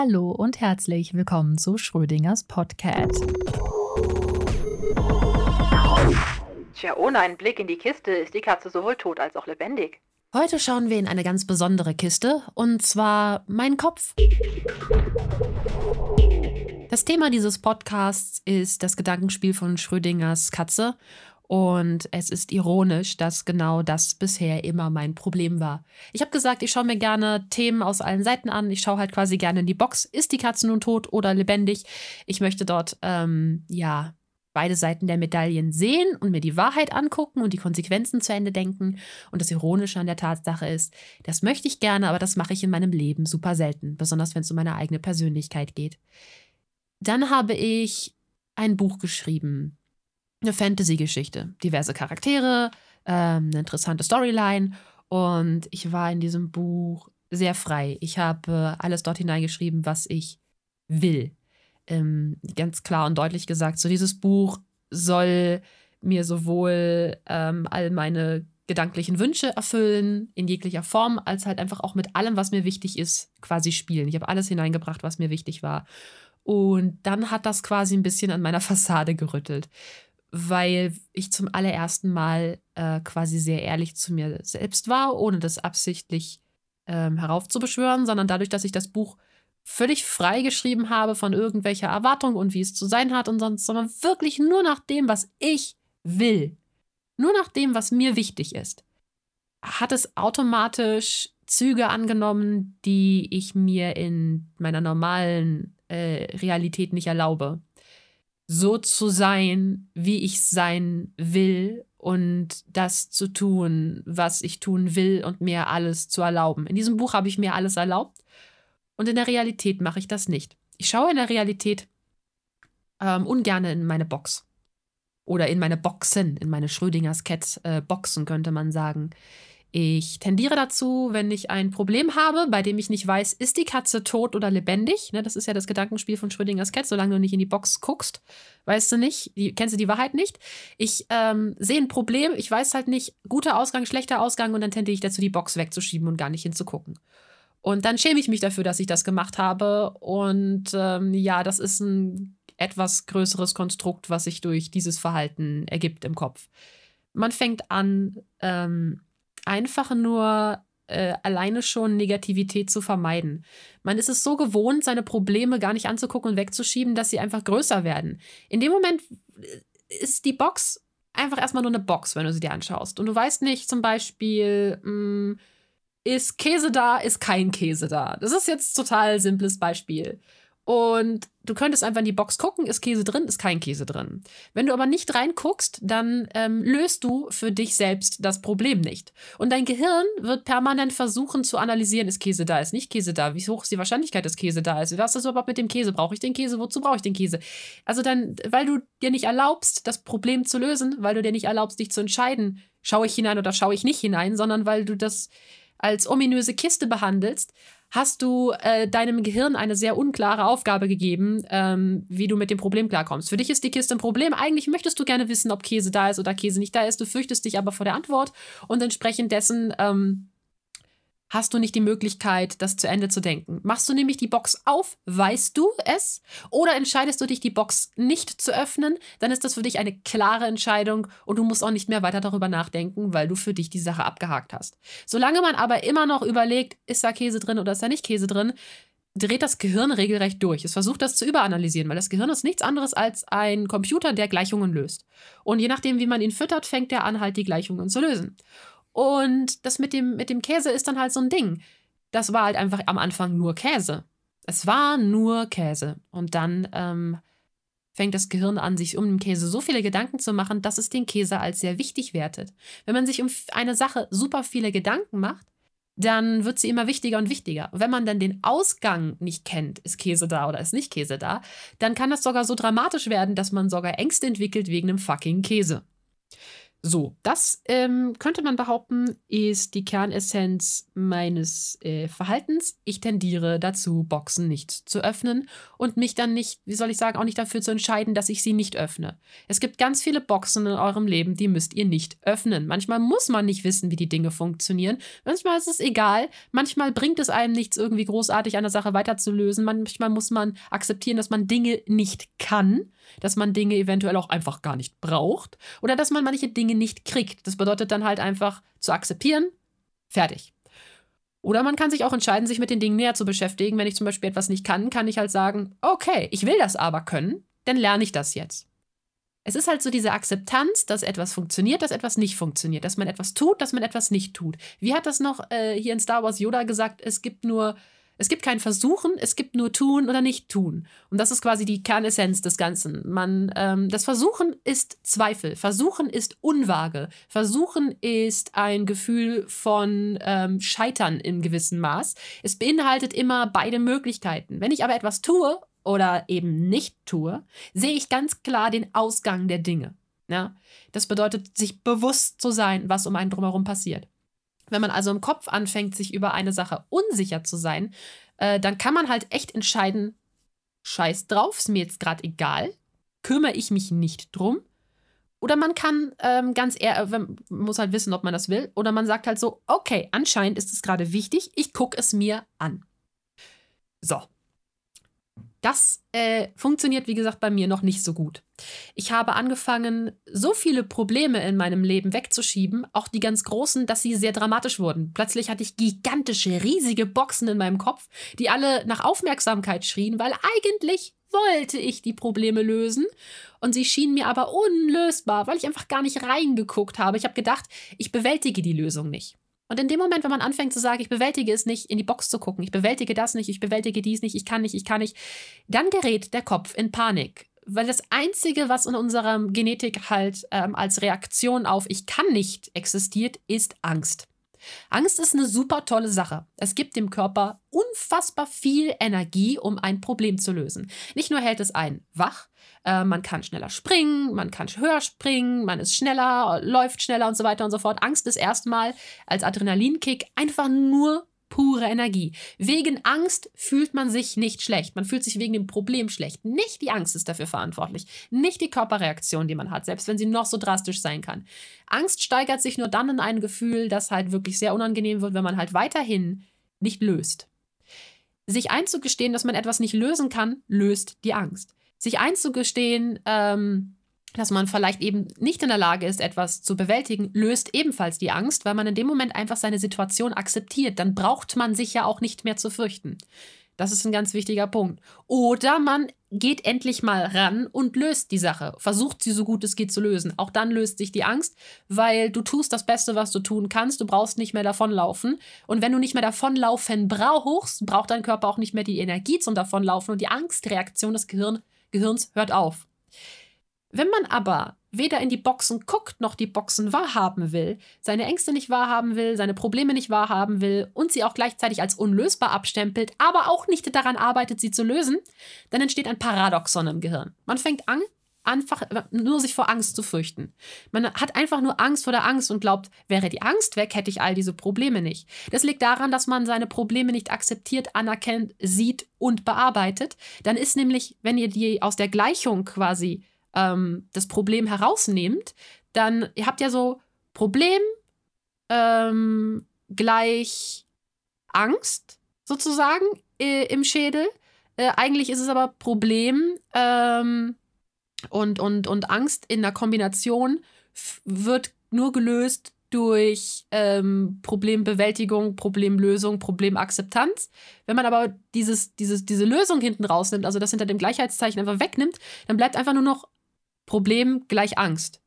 Hallo und herzlich willkommen zu Schrödingers Podcast. Tja, ohne einen Blick in die Kiste ist die Katze sowohl tot als auch lebendig. Heute schauen wir in eine ganz besondere Kiste, und zwar mein Kopf. Das Thema dieses Podcasts ist das Gedankenspiel von Schrödingers Katze und es ist ironisch, dass genau das bisher immer mein Problem war. Ich habe gesagt, ich schaue mir gerne Themen aus allen Seiten an. Ich schaue halt quasi gerne in die Box. Ist die Katze nun tot oder lebendig? Ich möchte dort, ähm, ja, beide Seiten der Medaillen sehen und mir die Wahrheit angucken und die Konsequenzen zu Ende denken. Und das Ironische an der Tatsache ist, das möchte ich gerne, aber das mache ich in meinem Leben super selten, besonders wenn es um meine eigene Persönlichkeit geht. Dann habe ich ein Buch geschrieben eine Fantasy-Geschichte. Diverse Charaktere, ähm, eine interessante Storyline. Und ich war in diesem Buch sehr frei. Ich habe äh, alles dort hineingeschrieben, was ich will. Ähm, ganz klar und deutlich gesagt, so dieses Buch soll mir sowohl ähm, all meine gedanklichen Wünsche erfüllen, in jeglicher Form, als halt einfach auch mit allem, was mir wichtig ist, quasi spielen. Ich habe alles hineingebracht, was mir wichtig war. Und dann hat das quasi ein bisschen an meiner Fassade gerüttelt weil ich zum allerersten Mal äh, quasi sehr ehrlich zu mir selbst war, ohne das absichtlich ähm, heraufzubeschwören, sondern dadurch, dass ich das Buch völlig frei geschrieben habe von irgendwelcher Erwartung und wie es zu sein hat und sonst, sondern wirklich nur nach dem, was ich will. Nur nach dem, was mir wichtig ist. Hat es automatisch Züge angenommen, die ich mir in meiner normalen äh, Realität nicht erlaube so zu sein, wie ich sein will und das zu tun, was ich tun will und mir alles zu erlauben. In diesem Buch habe ich mir alles erlaubt und in der Realität mache ich das nicht. Ich schaue in der Realität ähm, ungern in meine Box oder in meine Boxen, in meine Schrödingers Cat äh, Boxen könnte man sagen. Ich tendiere dazu, wenn ich ein Problem habe, bei dem ich nicht weiß, ist die Katze tot oder lebendig. Ne, das ist ja das Gedankenspiel von Schrödingers Cat. Solange du nicht in die Box guckst, weißt du nicht, die, kennst du die Wahrheit nicht. Ich ähm, sehe ein Problem, ich weiß halt nicht, guter Ausgang, schlechter Ausgang und dann tendiere ich dazu, die Box wegzuschieben und gar nicht hinzugucken. Und dann schäme ich mich dafür, dass ich das gemacht habe. Und ähm, ja, das ist ein etwas größeres Konstrukt, was sich durch dieses Verhalten ergibt im Kopf. Man fängt an, ähm, einfach nur äh, alleine schon Negativität zu vermeiden. Man ist es so gewohnt, seine Probleme gar nicht anzugucken und wegzuschieben, dass sie einfach größer werden. In dem Moment äh, ist die Box einfach erstmal nur eine Box, wenn du sie dir anschaust. Und du weißt nicht zum Beispiel, mh, hm, ist Käse da, ist kein Käse da. Das ist jetzt total simples Beispiel. Und du könntest einfach in die Box gucken, ist Käse drin, ist kein Käse drin. Wenn du aber nicht reinguckst, dann ähm, löst du für dich selbst das Problem nicht. Und dein Gehirn wird permanent versuchen zu analysieren, ist Käse da, ist nicht Käse da, wie hoch ist die Wahrscheinlichkeit, dass Käse da ist, was ist überhaupt mit dem Käse, brauche ich den Käse, wozu brauche ich den Käse? Also dann, weil du dir nicht erlaubst, das Problem zu lösen, weil du dir nicht erlaubst, dich zu entscheiden, schaue ich hinein oder schaue ich nicht hinein, sondern weil du das als ominöse Kiste behandelst, hast du äh, deinem Gehirn eine sehr unklare Aufgabe gegeben, ähm, wie du mit dem Problem klarkommst. Für dich ist die Kiste ein Problem. Eigentlich möchtest du gerne wissen, ob Käse da ist oder Käse nicht da ist. Du fürchtest dich aber vor der Antwort und entsprechend dessen ähm, hast du nicht die Möglichkeit, das zu Ende zu denken. Machst du nämlich die Box auf, weißt du es, oder entscheidest du dich, die Box nicht zu öffnen, dann ist das für dich eine klare Entscheidung und du musst auch nicht mehr weiter darüber nachdenken, weil du für dich die Sache abgehakt hast. Solange man aber immer noch überlegt, ist da Käse drin oder ist da nicht Käse drin, dreht das Gehirn regelrecht durch. Es versucht das zu überanalysieren, weil das Gehirn ist nichts anderes als ein Computer, der Gleichungen löst. Und je nachdem, wie man ihn füttert, fängt er an, halt die Gleichungen zu lösen. Und das mit dem, mit dem Käse ist dann halt so ein Ding. Das war halt einfach am Anfang nur Käse. Es war nur Käse. Und dann ähm, fängt das Gehirn an, sich um den Käse so viele Gedanken zu machen, dass es den Käse als sehr wichtig wertet. Wenn man sich um eine Sache super viele Gedanken macht, dann wird sie immer wichtiger und wichtiger. Und wenn man dann den Ausgang nicht kennt, ist Käse da oder ist nicht Käse da, dann kann das sogar so dramatisch werden, dass man sogar Ängste entwickelt wegen einem fucking Käse. So, das ähm, könnte man behaupten, ist die Kernessenz meines äh, Verhaltens. Ich tendiere dazu, Boxen nicht zu öffnen und mich dann nicht, wie soll ich sagen, auch nicht dafür zu entscheiden, dass ich sie nicht öffne. Es gibt ganz viele Boxen in eurem Leben, die müsst ihr nicht öffnen. Manchmal muss man nicht wissen, wie die Dinge funktionieren. Manchmal ist es egal. Manchmal bringt es einem nichts, irgendwie großartig eine Sache weiterzulösen. Manchmal muss man akzeptieren, dass man Dinge nicht kann dass man Dinge eventuell auch einfach gar nicht braucht oder dass man manche Dinge nicht kriegt. Das bedeutet dann halt einfach zu akzeptieren, fertig. Oder man kann sich auch entscheiden, sich mit den Dingen näher zu beschäftigen. Wenn ich zum Beispiel etwas nicht kann, kann ich halt sagen, okay, ich will das aber können, dann lerne ich das jetzt. Es ist halt so diese Akzeptanz, dass etwas funktioniert, dass etwas nicht funktioniert, dass man etwas tut, dass man etwas nicht tut. Wie hat das noch äh, hier in Star Wars Yoda gesagt? Es gibt nur es gibt kein Versuchen, es gibt nur tun oder nicht tun. Und das ist quasi die Kernessenz des Ganzen. Man, ähm, das Versuchen ist Zweifel. Versuchen ist Unwaage. Versuchen ist ein Gefühl von ähm, Scheitern in gewissem Maß. Es beinhaltet immer beide Möglichkeiten. Wenn ich aber etwas tue oder eben nicht tue, sehe ich ganz klar den Ausgang der Dinge. Ja? Das bedeutet, sich bewusst zu sein, was um einen drumherum passiert. Wenn man also im Kopf anfängt, sich über eine Sache unsicher zu sein, äh, dann kann man halt echt entscheiden, scheiß drauf, ist mir jetzt gerade egal, kümmere ich mich nicht drum. Oder man kann ähm, ganz eher, äh, muss halt wissen, ob man das will. Oder man sagt halt so, okay, anscheinend ist es gerade wichtig, ich gucke es mir an. So, das äh, funktioniert, wie gesagt, bei mir noch nicht so gut. Ich habe angefangen, so viele Probleme in meinem Leben wegzuschieben, auch die ganz großen, dass sie sehr dramatisch wurden. Plötzlich hatte ich gigantische, riesige Boxen in meinem Kopf, die alle nach Aufmerksamkeit schrien, weil eigentlich wollte ich die Probleme lösen und sie schienen mir aber unlösbar, weil ich einfach gar nicht reingeguckt habe. Ich habe gedacht, ich bewältige die Lösung nicht. Und in dem Moment, wenn man anfängt zu sagen, ich bewältige es nicht, in die Box zu gucken, ich bewältige das nicht, ich bewältige dies nicht, ich kann nicht, ich kann nicht, dann gerät der Kopf in Panik. Weil das Einzige, was in unserer Genetik halt ähm, als Reaktion auf ich kann nicht existiert, ist Angst. Angst ist eine super tolle Sache. Es gibt dem Körper unfassbar viel Energie, um ein Problem zu lösen. Nicht nur hält es einen wach, äh, man kann schneller springen, man kann höher springen, man ist schneller, läuft schneller und so weiter und so fort. Angst ist erstmal als Adrenalinkick einfach nur pure Energie. Wegen Angst fühlt man sich nicht schlecht. Man fühlt sich wegen dem Problem schlecht. Nicht die Angst ist dafür verantwortlich. Nicht die Körperreaktion, die man hat, selbst wenn sie noch so drastisch sein kann. Angst steigert sich nur dann in ein Gefühl, das halt wirklich sehr unangenehm wird, wenn man halt weiterhin nicht löst. Sich einzugestehen, dass man etwas nicht lösen kann, löst die Angst sich einzugestehen, ähm, dass man vielleicht eben nicht in der Lage ist, etwas zu bewältigen, löst ebenfalls die Angst, weil man in dem Moment einfach seine Situation akzeptiert. Dann braucht man sich ja auch nicht mehr zu fürchten. Das ist ein ganz wichtiger Punkt. Oder man geht endlich mal ran und löst die Sache, versucht sie so gut es geht zu lösen. Auch dann löst sich die Angst, weil du tust das Beste, was du tun kannst. Du brauchst nicht mehr davonlaufen. Und wenn du nicht mehr davonlaufen brauchst, braucht dein Körper auch nicht mehr die Energie zum Davonlaufen und die Angstreaktion des Gehirns Gehirns hört auf. Wenn man aber weder in die Boxen guckt, noch die Boxen wahrhaben will, seine Ängste nicht wahrhaben will, seine Probleme nicht wahrhaben will und sie auch gleichzeitig als unlösbar abstempelt, aber auch nicht daran arbeitet, sie zu lösen, dann entsteht ein Paradoxon im Gehirn. Man fängt an, einfach nur sich vor Angst zu fürchten. Man hat einfach nur Angst vor der Angst und glaubt, wäre die Angst weg, hätte ich all diese Probleme nicht. Das liegt daran, dass man seine Probleme nicht akzeptiert, anerkennt, sieht und bearbeitet. Dann ist nämlich, wenn ihr die aus der Gleichung quasi ähm, das Problem herausnehmt, dann ihr habt ja so Problem ähm, gleich Angst sozusagen äh, im Schädel. Äh, eigentlich ist es aber Problem ähm, und, und, und Angst in der Kombination wird nur gelöst durch ähm, Problembewältigung, Problemlösung, Problemakzeptanz. Wenn man aber dieses, dieses, diese Lösung hinten rausnimmt, also das hinter dem Gleichheitszeichen einfach wegnimmt, dann bleibt einfach nur noch Problem gleich Angst.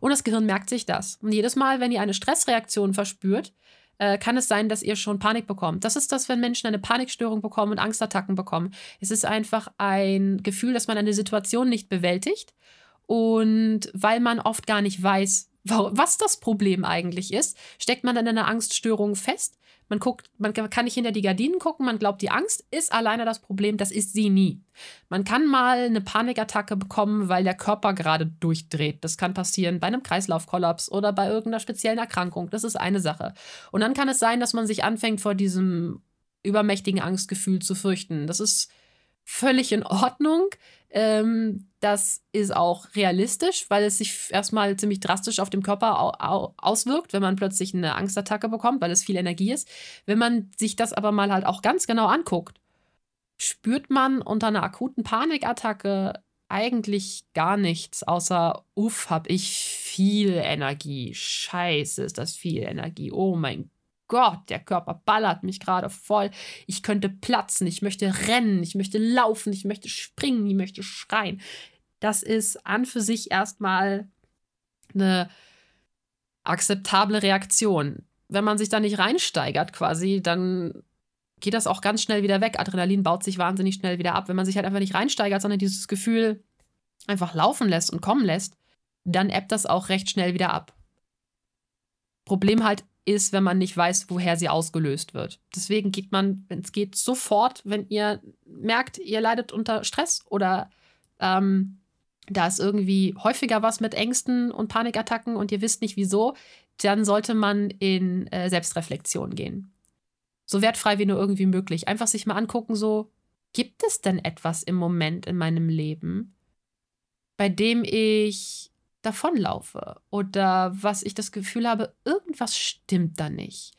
Und das Gehirn merkt sich das. Und jedes Mal, wenn ihr eine Stressreaktion verspürt, äh, kann es sein, dass ihr schon Panik bekommt. Das ist das, wenn Menschen eine Panikstörung bekommen und Angstattacken bekommen. Es ist einfach ein Gefühl, dass man eine Situation nicht bewältigt und weil man oft gar nicht weiß, was das Problem eigentlich ist. Steckt man dann in einer Angststörung fest? Man guckt, man kann nicht hinter die Gardinen gucken, man glaubt, die Angst ist alleine das Problem, das ist sie nie. Man kann mal eine Panikattacke bekommen, weil der Körper gerade durchdreht. Das kann passieren bei einem Kreislaufkollaps oder bei irgendeiner speziellen Erkrankung. Das ist eine Sache. Und dann kann es sein, dass man sich anfängt, vor diesem übermächtigen Angstgefühl zu fürchten. Das ist völlig in Ordnung. Ähm, das ist auch realistisch, weil es sich erstmal ziemlich drastisch auf dem Körper au au auswirkt, wenn man plötzlich eine Angstattacke bekommt, weil es viel Energie ist. Wenn man sich das aber mal halt auch ganz genau anguckt, spürt man unter einer akuten Panikattacke eigentlich gar nichts, außer, uff, hab ich viel Energie. Scheiße, ist das viel Energie. Oh mein Gott, der Körper ballert mich gerade voll. Ich könnte platzen, ich möchte rennen, ich möchte laufen, ich möchte springen, ich möchte schreien. Das ist an für sich erstmal eine akzeptable Reaktion. Wenn man sich da nicht reinsteigert quasi, dann geht das auch ganz schnell wieder weg. Adrenalin baut sich wahnsinnig schnell wieder ab. Wenn man sich halt einfach nicht reinsteigert, sondern dieses Gefühl einfach laufen lässt und kommen lässt, dann ebbt das auch recht schnell wieder ab. Problem halt ist, wenn man nicht weiß, woher sie ausgelöst wird. Deswegen geht man, wenn es geht, sofort, wenn ihr merkt, ihr leidet unter Stress oder ähm, da ist irgendwie häufiger was mit Ängsten und Panikattacken und ihr wisst nicht wieso, dann sollte man in äh, Selbstreflexion gehen. So wertfrei wie nur irgendwie möglich. Einfach sich mal angucken, so, gibt es denn etwas im Moment in meinem Leben, bei dem ich davonlaufe oder was ich das Gefühl habe, irgendwas stimmt da nicht.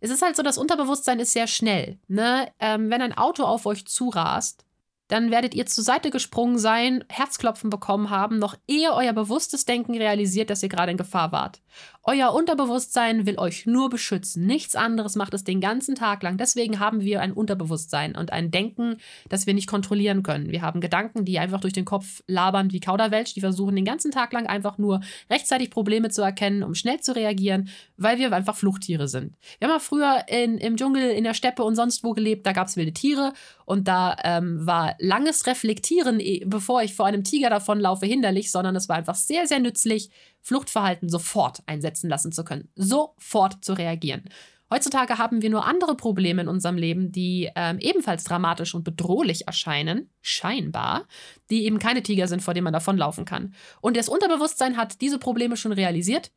Es ist halt so, das Unterbewusstsein ist sehr schnell. Ne? Ähm, wenn ein Auto auf euch zurast, dann werdet ihr zur Seite gesprungen sein, Herzklopfen bekommen haben, noch ehe euer bewusstes Denken realisiert, dass ihr gerade in Gefahr wart. Euer Unterbewusstsein will euch nur beschützen. Nichts anderes macht es den ganzen Tag lang. Deswegen haben wir ein Unterbewusstsein und ein Denken, das wir nicht kontrollieren können. Wir haben Gedanken, die einfach durch den Kopf labern wie Kauderwelsch. Die versuchen den ganzen Tag lang einfach nur rechtzeitig Probleme zu erkennen, um schnell zu reagieren, weil wir einfach Fluchttiere sind. Wir haben ja früher in, im Dschungel, in der Steppe und sonst wo gelebt. Da gab es wilde Tiere und da ähm, war langes Reflektieren, eh, bevor ich vor einem Tiger davonlaufe, hinderlich, sondern es war einfach sehr, sehr nützlich, Fluchtverhalten sofort einsetzen lassen zu können, sofort zu reagieren. Heutzutage haben wir nur andere Probleme in unserem Leben, die ähm, ebenfalls dramatisch und bedrohlich erscheinen, scheinbar, die eben keine Tiger sind, vor denen man davonlaufen kann. Und das Unterbewusstsein hat diese Probleme schon realisiert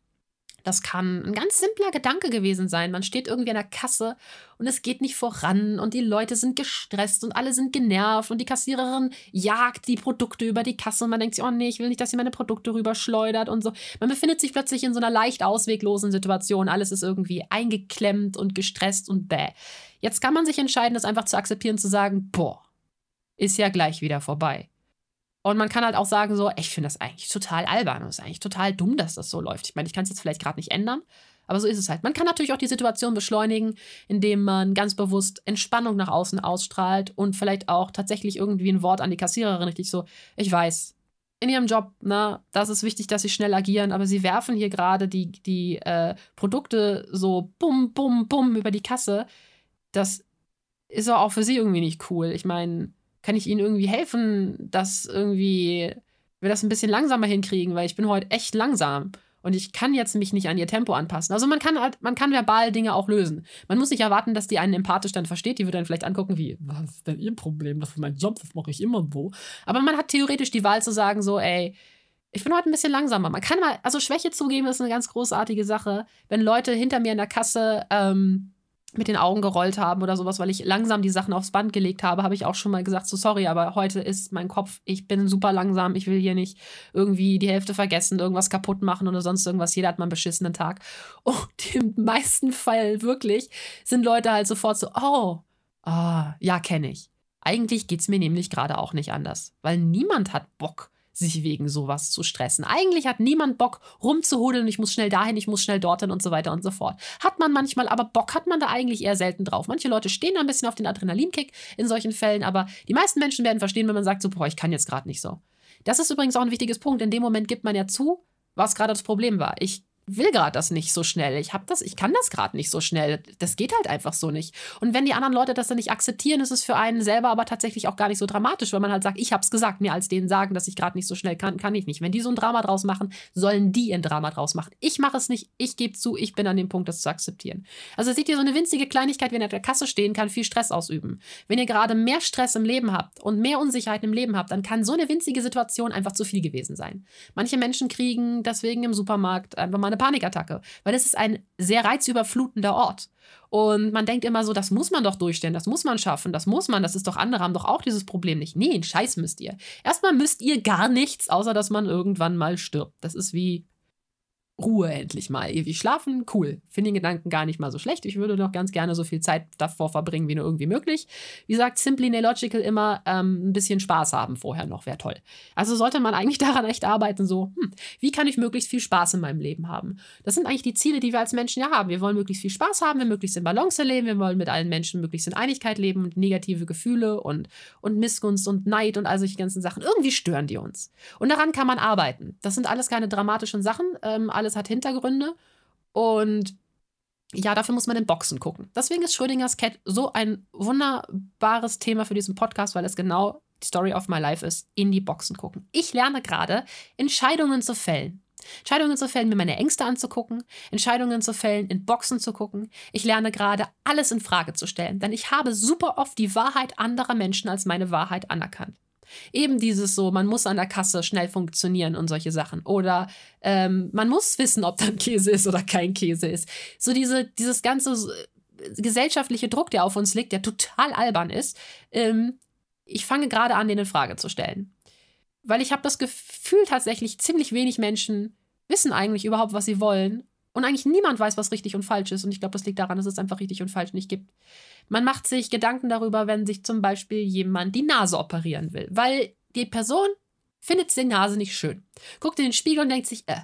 das kann ein ganz simpler Gedanke gewesen sein. Man steht irgendwie an der Kasse und es geht nicht voran und die Leute sind gestresst und alle sind genervt und die Kassiererin jagt die Produkte über die Kasse und man denkt sich, oh nee, ich will nicht, dass sie meine Produkte rüberschleudert und so. Man befindet sich plötzlich in so einer leicht ausweglosen Situation. Alles ist irgendwie eingeklemmt und gestresst und bäh. Jetzt kann man sich entscheiden, das einfach zu akzeptieren, zu sagen, boah, ist ja gleich wieder vorbei. Und man kann halt auch sagen, so, ich finde das eigentlich total albern. Es ist eigentlich total dumm, dass das so läuft. Ich meine, ich kann es jetzt vielleicht gerade nicht ändern, aber so ist es halt. Man kann natürlich auch die Situation beschleunigen, indem man ganz bewusst Entspannung nach außen ausstrahlt und vielleicht auch tatsächlich irgendwie ein Wort an die Kassiererin richtig so, ich weiß, in ihrem Job, ne, das ist wichtig, dass sie schnell agieren, aber sie werfen hier gerade die, die äh, Produkte so bum, bum, bum über die Kasse. Das ist auch für sie irgendwie nicht cool. Ich meine, kann ich Ihnen irgendwie helfen, dass irgendwie wir das ein bisschen langsamer hinkriegen, weil ich bin heute echt langsam und ich kann jetzt mich nicht an ihr Tempo anpassen. Also man kann halt, man kann verbal Dinge auch lösen. Man muss nicht erwarten, dass die einen empathisch dann versteht. Die würde dann vielleicht angucken, wie, was ist denn ihr Problem? Das ist mein Job, das mache ich immer so. Aber man hat theoretisch die Wahl zu sagen, so, ey, ich bin heute ein bisschen langsamer. Man kann mal, also Schwäche zugeben ist eine ganz großartige Sache. Wenn Leute hinter mir in der Kasse ähm, mit den Augen gerollt haben oder sowas, weil ich langsam die Sachen aufs Band gelegt habe, habe ich auch schon mal gesagt, so sorry, aber heute ist mein Kopf, ich bin super langsam, ich will hier nicht irgendwie die Hälfte vergessen, irgendwas kaputt machen oder sonst irgendwas. Jeder hat mal einen beschissenen Tag. Und im meisten Fall wirklich sind Leute halt sofort so, oh, ah, ja, kenne ich. Eigentlich geht es mir nämlich gerade auch nicht anders, weil niemand hat Bock, sich wegen sowas zu stressen. Eigentlich hat niemand Bock rumzuhudeln, ich muss schnell dahin, ich muss schnell dorthin und so weiter und so fort. Hat man manchmal, aber Bock hat man da eigentlich eher selten drauf. Manche Leute stehen da ein bisschen auf den Adrenalinkick in solchen Fällen, aber die meisten Menschen werden verstehen, wenn man sagt so, boah, ich kann jetzt gerade nicht so. Das ist übrigens auch ein wichtiges Punkt. In dem Moment gibt man ja zu, was gerade das Problem war. Ich will gerade das nicht so schnell. Ich habe das, ich kann das gerade nicht so schnell. Das geht halt einfach so nicht. Und wenn die anderen Leute das dann nicht akzeptieren, ist es für einen selber aber tatsächlich auch gar nicht so dramatisch, weil man halt sagt, ich habe es gesagt, mir als denen sagen, dass ich gerade nicht so schnell kann, kann ich nicht. Wenn die so ein Drama draus machen, sollen die ein Drama draus machen. Ich mache es nicht, ich gebe zu, ich bin an dem Punkt, das zu akzeptieren. Also seht ihr, so eine winzige Kleinigkeit, wenn ihr an der Kasse stehen, kann viel Stress ausüben. Wenn ihr gerade mehr Stress im Leben habt und mehr Unsicherheit im Leben habt, dann kann so eine winzige Situation einfach zu viel gewesen sein. Manche Menschen kriegen deswegen im Supermarkt einfach mal eine Panikattacke, weil es ist ein sehr reizüberflutender Ort. Und man denkt immer so, das muss man doch durchstellen, das muss man schaffen, das muss man, das ist doch, andere haben doch auch dieses Problem nicht. Nee, einen Scheiß müsst ihr. Erstmal müsst ihr gar nichts, außer dass man irgendwann mal stirbt. Das ist wie Ruhe endlich mal. Ewig schlafen, cool. Finde den Gedanken gar nicht mal so schlecht. Ich würde noch ganz gerne so viel Zeit davor verbringen, wie nur irgendwie möglich. Wie gesagt, Simply Nelogical immer ähm, ein bisschen Spaß haben vorher noch, wäre toll. Also sollte man eigentlich daran echt arbeiten, so, hm, wie kann ich möglichst viel Spaß in meinem Leben haben? Das sind eigentlich die Ziele, die wir als Menschen ja haben. Wir wollen möglichst viel Spaß haben, wir möglichst in Balance leben, wir wollen mit allen Menschen möglichst in Einigkeit leben und negative Gefühle und, und Missgunst und Neid und all solche ganzen Sachen. Irgendwie stören die uns. Und daran kann man arbeiten. Das sind alles keine dramatischen Sachen. Ähm, alles hat Hintergründe. Und ja, dafür muss man in Boxen gucken. Deswegen ist Schrödingers Cat so ein wunderbares Thema für diesen Podcast, weil es genau die Story of my life ist, in die Boxen gucken. Ich lerne gerade, Entscheidungen zu fällen. Entscheidungen zu fällen, mir meine Ängste anzugucken, Entscheidungen zu fällen, in Boxen zu gucken. Ich lerne gerade, alles in Frage zu stellen, denn ich habe super oft die Wahrheit anderer Menschen als meine Wahrheit anerkannt. Eben dieses so, man muss an der Kasse schnell funktionieren und solche Sachen. Oder ähm, man muss wissen, ob da ein Käse ist oder kein Käse ist. So diese, dieses ganze äh, gesellschaftliche Druck, der auf uns liegt, der total albern ist. Ähm, ich fange gerade an, den in Frage zu stellen. Weil ich habe das Gefühl, tatsächlich ziemlich wenig Menschen wissen eigentlich überhaupt, was sie wollen. Und eigentlich niemand weiß, was richtig und falsch ist. Und ich glaube, das liegt daran, dass es einfach richtig und falsch nicht gibt. Man macht sich Gedanken darüber, wenn sich zum Beispiel jemand die Nase operieren will, weil die Person findet die Nase nicht schön. Guckt in den Spiegel und denkt sich, äh.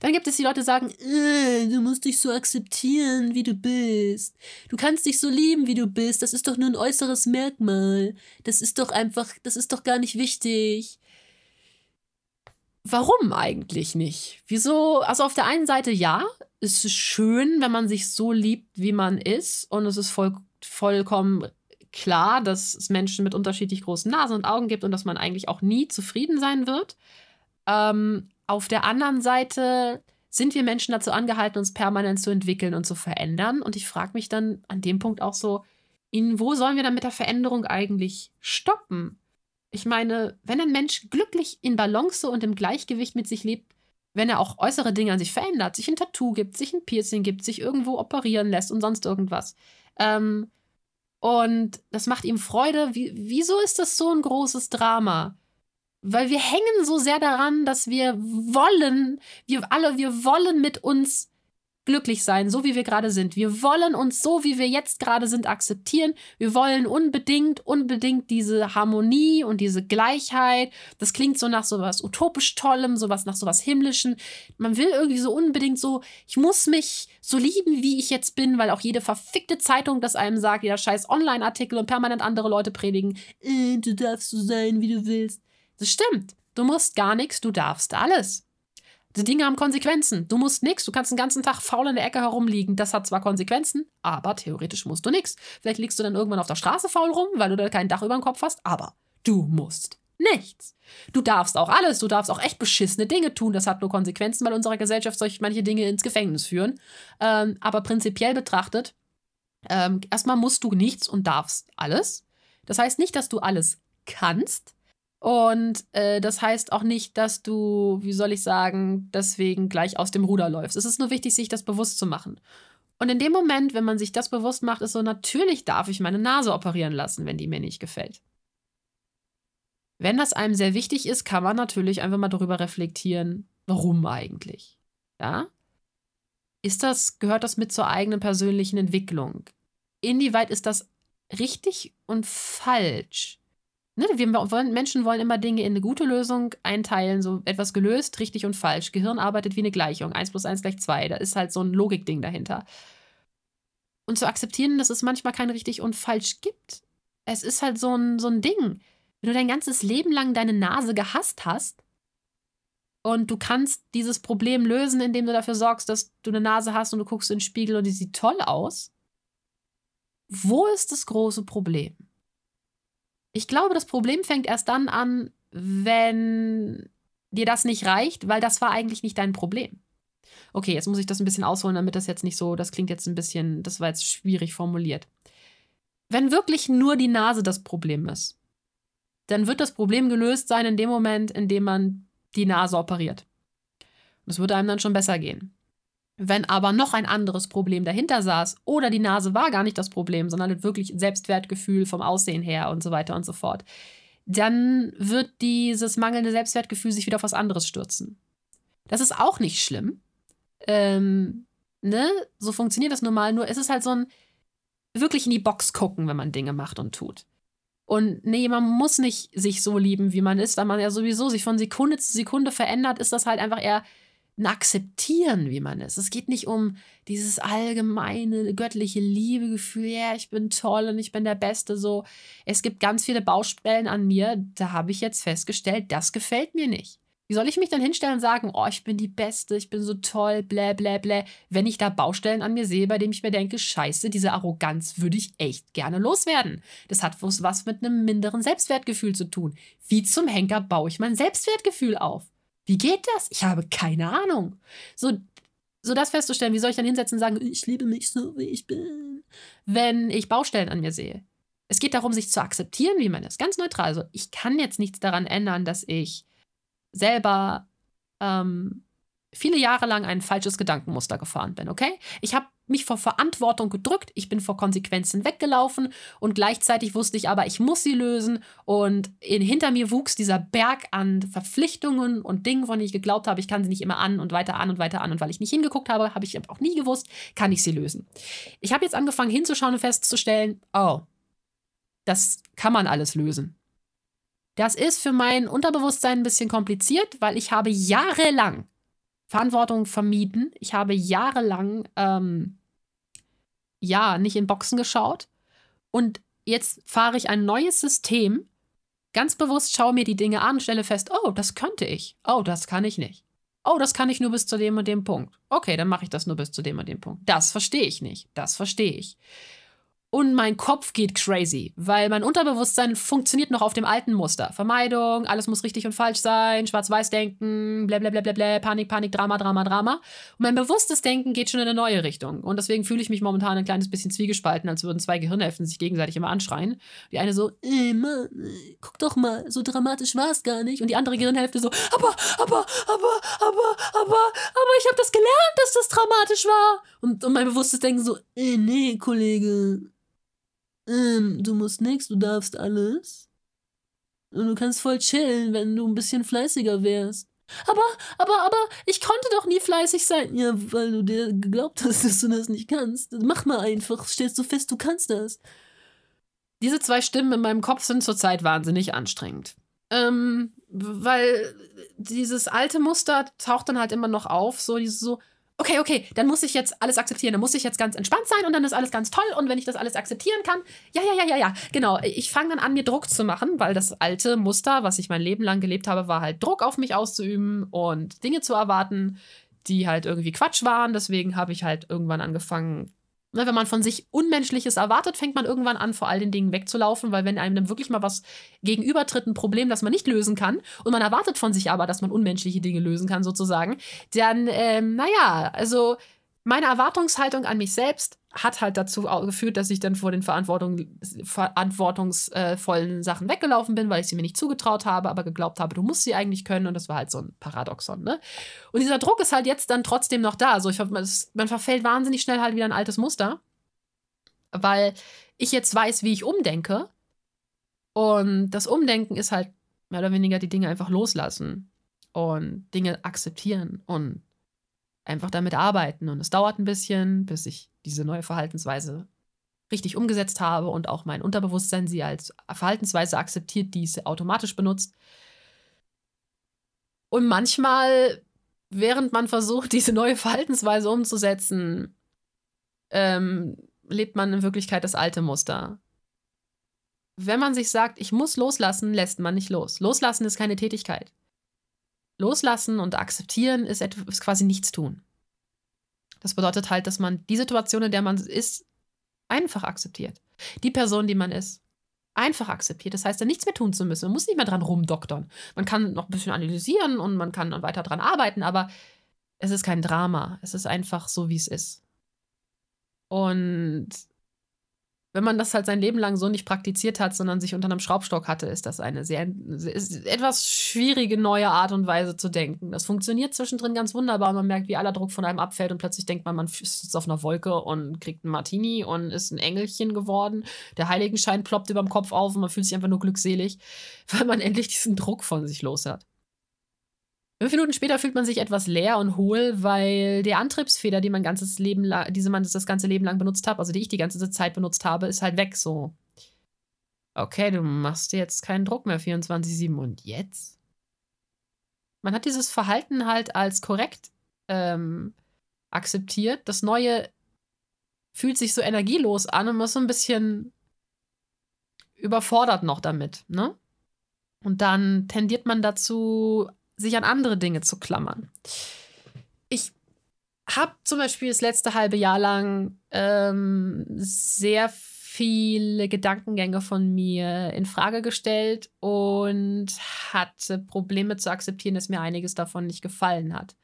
Dann gibt es die Leute, die sagen, äh, du musst dich so akzeptieren, wie du bist. Du kannst dich so lieben, wie du bist. Das ist doch nur ein äußeres Merkmal. Das ist doch einfach, das ist doch gar nicht wichtig. Warum eigentlich nicht? Wieso? Also auf der einen Seite ja, es ist schön, wenn man sich so liebt, wie man ist. Und es ist voll vollkommen klar, dass es Menschen mit unterschiedlich großen Nasen und Augen gibt und dass man eigentlich auch nie zufrieden sein wird. Ähm, auf der anderen Seite sind wir Menschen dazu angehalten, uns permanent zu entwickeln und zu verändern. Und ich frage mich dann an dem Punkt auch so, in wo sollen wir dann mit der Veränderung eigentlich stoppen? Ich meine, wenn ein Mensch glücklich in Balance und im Gleichgewicht mit sich lebt, wenn er auch äußere Dinge an sich verändert, sich ein Tattoo gibt, sich ein Piercing gibt, sich irgendwo operieren lässt und sonst irgendwas, ähm, und das macht ihm Freude. Wie, wieso ist das so ein großes Drama? Weil wir hängen so sehr daran, dass wir wollen, wir alle, wir wollen mit uns glücklich sein, so wie wir gerade sind. Wir wollen uns so, wie wir jetzt gerade sind, akzeptieren. Wir wollen unbedingt, unbedingt diese Harmonie und diese Gleichheit. Das klingt so nach so was utopisch Tollem, sowas nach so was Himmlischen. Man will irgendwie so unbedingt so, ich muss mich so lieben, wie ich jetzt bin, weil auch jede verfickte Zeitung das einem sagt, jeder scheiß Online-Artikel und permanent andere Leute predigen, äh, du darfst so sein, wie du willst. Das stimmt. Du musst gar nichts, du darfst alles. Die Dinge haben Konsequenzen. Du musst nichts. Du kannst den ganzen Tag faul in der Ecke herumliegen. Das hat zwar Konsequenzen, aber theoretisch musst du nichts. Vielleicht liegst du dann irgendwann auf der Straße faul rum, weil du da kein Dach über dem Kopf hast, aber du musst nichts. Du darfst auch alles. Du darfst auch echt beschissene Dinge tun. Das hat nur Konsequenzen, weil unsere Gesellschaft solche manche Dinge ins Gefängnis führen. Ähm, aber prinzipiell betrachtet, ähm, erstmal musst du nichts und darfst alles. Das heißt nicht, dass du alles kannst. Und äh, das heißt auch nicht, dass du, wie soll ich sagen, deswegen gleich aus dem Ruder läufst. Es ist nur wichtig, sich das bewusst zu machen. Und in dem Moment, wenn man sich das bewusst macht, ist so, natürlich darf ich meine Nase operieren lassen, wenn die mir nicht gefällt. Wenn das einem sehr wichtig ist, kann man natürlich einfach mal darüber reflektieren, warum eigentlich. Ja? Ist das, gehört das mit zur eigenen persönlichen Entwicklung? Inwieweit ist das richtig und falsch? Ne, wir wollen, Menschen wollen immer Dinge in eine gute Lösung einteilen, so etwas gelöst, richtig und falsch. Gehirn arbeitet wie eine Gleichung. 1 plus 1 gleich 2. Da ist halt so ein Logikding dahinter. Und zu akzeptieren, dass es manchmal kein richtig und falsch gibt. Es ist halt so ein, so ein Ding. Wenn du dein ganzes Leben lang deine Nase gehasst hast, und du kannst dieses Problem lösen, indem du dafür sorgst, dass du eine Nase hast und du guckst in den Spiegel und die sieht toll aus. Wo ist das große Problem? Ich glaube, das Problem fängt erst dann an, wenn dir das nicht reicht, weil das war eigentlich nicht dein Problem. Okay, jetzt muss ich das ein bisschen ausholen, damit das jetzt nicht so, das klingt jetzt ein bisschen, das war jetzt schwierig formuliert. Wenn wirklich nur die Nase das Problem ist, dann wird das Problem gelöst sein in dem Moment, in dem man die Nase operiert. Das würde einem dann schon besser gehen. Wenn aber noch ein anderes Problem dahinter saß oder die Nase war gar nicht das Problem, sondern wirklich Selbstwertgefühl vom Aussehen her und so weiter und so fort, dann wird dieses mangelnde Selbstwertgefühl sich wieder auf was anderes stürzen. Das ist auch nicht schlimm. Ähm, ne? So funktioniert das normal, nur es ist halt so ein wirklich in die Box gucken, wenn man Dinge macht und tut. Und nee, man muss nicht sich so lieben, wie man ist, weil man ja sowieso sich von Sekunde zu Sekunde verändert, ist das halt einfach eher Akzeptieren, wie man ist. Es geht nicht um dieses allgemeine göttliche Liebegefühl, ja, ich bin toll und ich bin der Beste, so. Es gibt ganz viele Baustellen an mir, da habe ich jetzt festgestellt, das gefällt mir nicht. Wie soll ich mich dann hinstellen und sagen, oh, ich bin die Beste, ich bin so toll, blä, blä, blä, wenn ich da Baustellen an mir sehe, bei denen ich mir denke, scheiße, diese Arroganz würde ich echt gerne loswerden. Das hat was mit einem minderen Selbstwertgefühl zu tun. Wie zum Henker baue ich mein Selbstwertgefühl auf? Wie geht das? Ich habe keine Ahnung. So, so das festzustellen, wie soll ich dann hinsetzen und sagen, ich liebe mich so, wie ich bin, wenn ich Baustellen an mir sehe? Es geht darum, sich zu akzeptieren, wie man ist. Ganz neutral. Also ich kann jetzt nichts daran ändern, dass ich selber ähm, viele Jahre lang ein falsches Gedankenmuster gefahren bin, okay? Ich habe mich vor Verantwortung gedrückt, ich bin vor Konsequenzen weggelaufen und gleichzeitig wusste ich aber, ich muss sie lösen und in, hinter mir wuchs dieser Berg an Verpflichtungen und Dingen, von denen ich geglaubt habe, ich kann sie nicht immer an und weiter an und weiter an und weil ich nicht hingeguckt habe, habe ich auch nie gewusst, kann ich sie lösen. Ich habe jetzt angefangen hinzuschauen und festzustellen, oh, das kann man alles lösen. Das ist für mein Unterbewusstsein ein bisschen kompliziert, weil ich habe jahrelang Verantwortung vermieden. Ich habe jahrelang ähm, ja nicht in Boxen geschaut und jetzt fahre ich ein neues System. Ganz bewusst schaue mir die Dinge an, stelle fest, oh, das könnte ich. Oh, das kann ich nicht. Oh, das kann ich nur bis zu dem und dem Punkt. Okay, dann mache ich das nur bis zu dem und dem Punkt. Das verstehe ich nicht. Das verstehe ich und mein Kopf geht crazy, weil mein Unterbewusstsein funktioniert noch auf dem alten Muster. Vermeidung, alles muss richtig und falsch sein, schwarz-weiß denken, bla bla bla bla bla, Panik, Panik, Drama, Drama, Drama. Und mein bewusstes Denken geht schon in eine neue Richtung. Und deswegen fühle ich mich momentan ein kleines bisschen zwiegespalten, als würden zwei Gehirnhälften sich gegenseitig immer anschreien. Die eine so, ey Mann, guck doch mal, so dramatisch war es gar nicht. Und die andere Gehirnhälfte so, aber, aber, aber, aber, aber, aber ich habe das gelernt, dass das dramatisch war. Und, und mein bewusstes Denken so, ey, nee, Kollege, ähm, du musst nichts, du darfst alles. Und du kannst voll chillen, wenn du ein bisschen fleißiger wärst. Aber, aber, aber, ich konnte doch nie fleißig sein. Ja, weil du dir geglaubt hast, dass du das nicht kannst. Mach mal einfach, stellst du fest, du kannst das. Diese zwei Stimmen in meinem Kopf sind zurzeit wahnsinnig anstrengend. Ähm, weil dieses alte Muster taucht dann halt immer noch auf, so dieses so, okay, okay, dann muss ich jetzt alles akzeptieren, dann muss ich jetzt ganz entspannt sein und dann ist alles ganz toll. Und wenn ich das alles akzeptieren kann, ja, ja, ja, ja, ja, genau, ich fange dann an, mir Druck zu machen, weil das alte Muster, was ich mein Leben lang gelebt habe, war halt Druck auf mich auszuüben und Dinge zu erwarten, die halt irgendwie Quatsch waren, deswegen habe ich halt irgendwann angefangen, wenn man von sich Unmenschliches erwartet, fängt man irgendwann an, vor all den Dingen wegzulaufen, weil wenn einem dann wirklich mal was gegenübertritt, ein Problem, das man nicht lösen kann, und man erwartet von sich aber, dass man unmenschliche Dinge lösen kann, sozusagen, dann, ähm, naja, also meine Erwartungshaltung an mich selbst hat halt dazu geführt, dass ich dann vor den Verantwortung, verantwortungsvollen Sachen weggelaufen bin, weil ich sie mir nicht zugetraut habe, aber geglaubt habe, du musst sie eigentlich können. Und das war halt so ein Paradoxon. Ne? Und dieser Druck ist halt jetzt dann trotzdem noch da. Also ich, man verfällt wahnsinnig schnell halt wieder ein altes Muster, weil ich jetzt weiß, wie ich umdenke. Und das Umdenken ist halt mehr oder weniger die Dinge einfach loslassen und Dinge akzeptieren und einfach damit arbeiten. Und es dauert ein bisschen, bis ich diese neue Verhaltensweise richtig umgesetzt habe und auch mein Unterbewusstsein sie als Verhaltensweise akzeptiert, die es automatisch benutzt. Und manchmal, während man versucht, diese neue Verhaltensweise umzusetzen, ähm, lebt man in Wirklichkeit das alte Muster. Wenn man sich sagt, ich muss loslassen, lässt man nicht los. Loslassen ist keine Tätigkeit. Loslassen und akzeptieren ist, ist quasi nichts tun. Das bedeutet halt, dass man die Situation, in der man ist, einfach akzeptiert. Die Person, die man ist, einfach akzeptiert. Das heißt, da nichts mehr tun zu müssen. Man muss nicht mehr dran rumdoktern. Man kann noch ein bisschen analysieren und man kann dann weiter dran arbeiten, aber es ist kein Drama. Es ist einfach so, wie es ist. Und wenn man das halt sein Leben lang so nicht praktiziert hat, sondern sich unter einem Schraubstock hatte, ist das eine sehr etwas schwierige neue Art und Weise zu denken. Das funktioniert zwischendrin ganz wunderbar und man merkt, wie aller Druck von einem abfällt und plötzlich denkt man, man ist auf einer Wolke und kriegt einen Martini und ist ein Engelchen geworden. Der Heiligenschein ploppt über dem Kopf auf und man fühlt sich einfach nur glückselig, weil man endlich diesen Druck von sich los hat. Fünf Minuten später fühlt man sich etwas leer und hohl, weil der Antriebsfeder, die man ganzes Leben lang, diese man das ganze Leben lang benutzt hat, also die ich die ganze Zeit benutzt habe, ist halt weg so. Okay, du machst dir jetzt keinen Druck mehr 24-7 und jetzt? Man hat dieses Verhalten halt als korrekt ähm, akzeptiert. Das Neue fühlt sich so energielos an und man ist so ein bisschen überfordert noch damit, ne? Und dann tendiert man dazu, sich an andere Dinge zu klammern. Ich habe zum Beispiel das letzte halbe Jahr lang ähm, sehr viele Gedankengänge von mir in Frage gestellt und hatte Probleme zu akzeptieren, dass mir einiges davon nicht gefallen hat.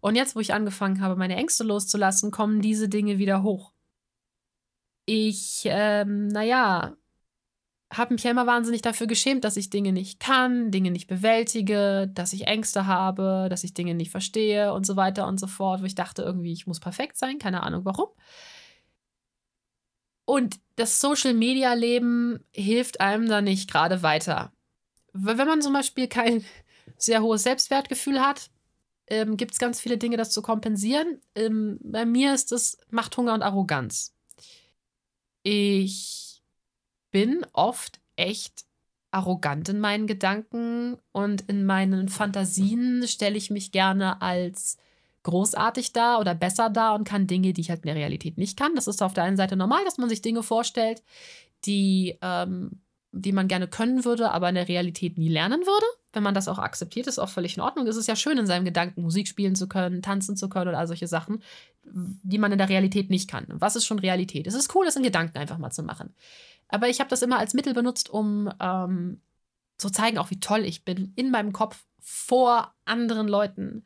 Und jetzt, wo ich angefangen habe, meine Ängste loszulassen, kommen diese Dinge wieder hoch. Ich, ähm, naja, habe mich ja immer wahnsinnig dafür geschämt, dass ich Dinge nicht kann, Dinge nicht bewältige, dass ich Ängste habe, dass ich Dinge nicht verstehe und so weiter und so fort, wo ich dachte irgendwie, ich muss perfekt sein, keine Ahnung warum. Und das Social-Media-Leben hilft einem da nicht gerade weiter. Wenn man zum Beispiel kein sehr hohes Selbstwertgefühl hat, ähm, gibt es ganz viele Dinge, das zu kompensieren. Ähm, bei mir ist es Machthunger und Arroganz. Ich bin oft echt arrogant in meinen Gedanken und in meinen Fantasien stelle ich mich gerne als großartig dar oder besser dar und kann Dinge, die ich halt in der Realität nicht kann. Das ist auf der einen Seite normal, dass man sich Dinge vorstellt, die, ähm, die man gerne können würde, aber in der Realität nie lernen würde. Wenn man das auch akzeptiert, ist auch völlig in Ordnung. Es ist ja schön, in seinem Gedanken Musik spielen zu können, tanzen zu können oder all solche Sachen, die man in der Realität nicht kann. Was ist schon Realität? Es ist cool, das in Gedanken einfach mal zu machen. Aber ich habe das immer als Mittel benutzt, um ähm, zu zeigen, auch wie toll ich bin, in meinem Kopf vor anderen Leuten,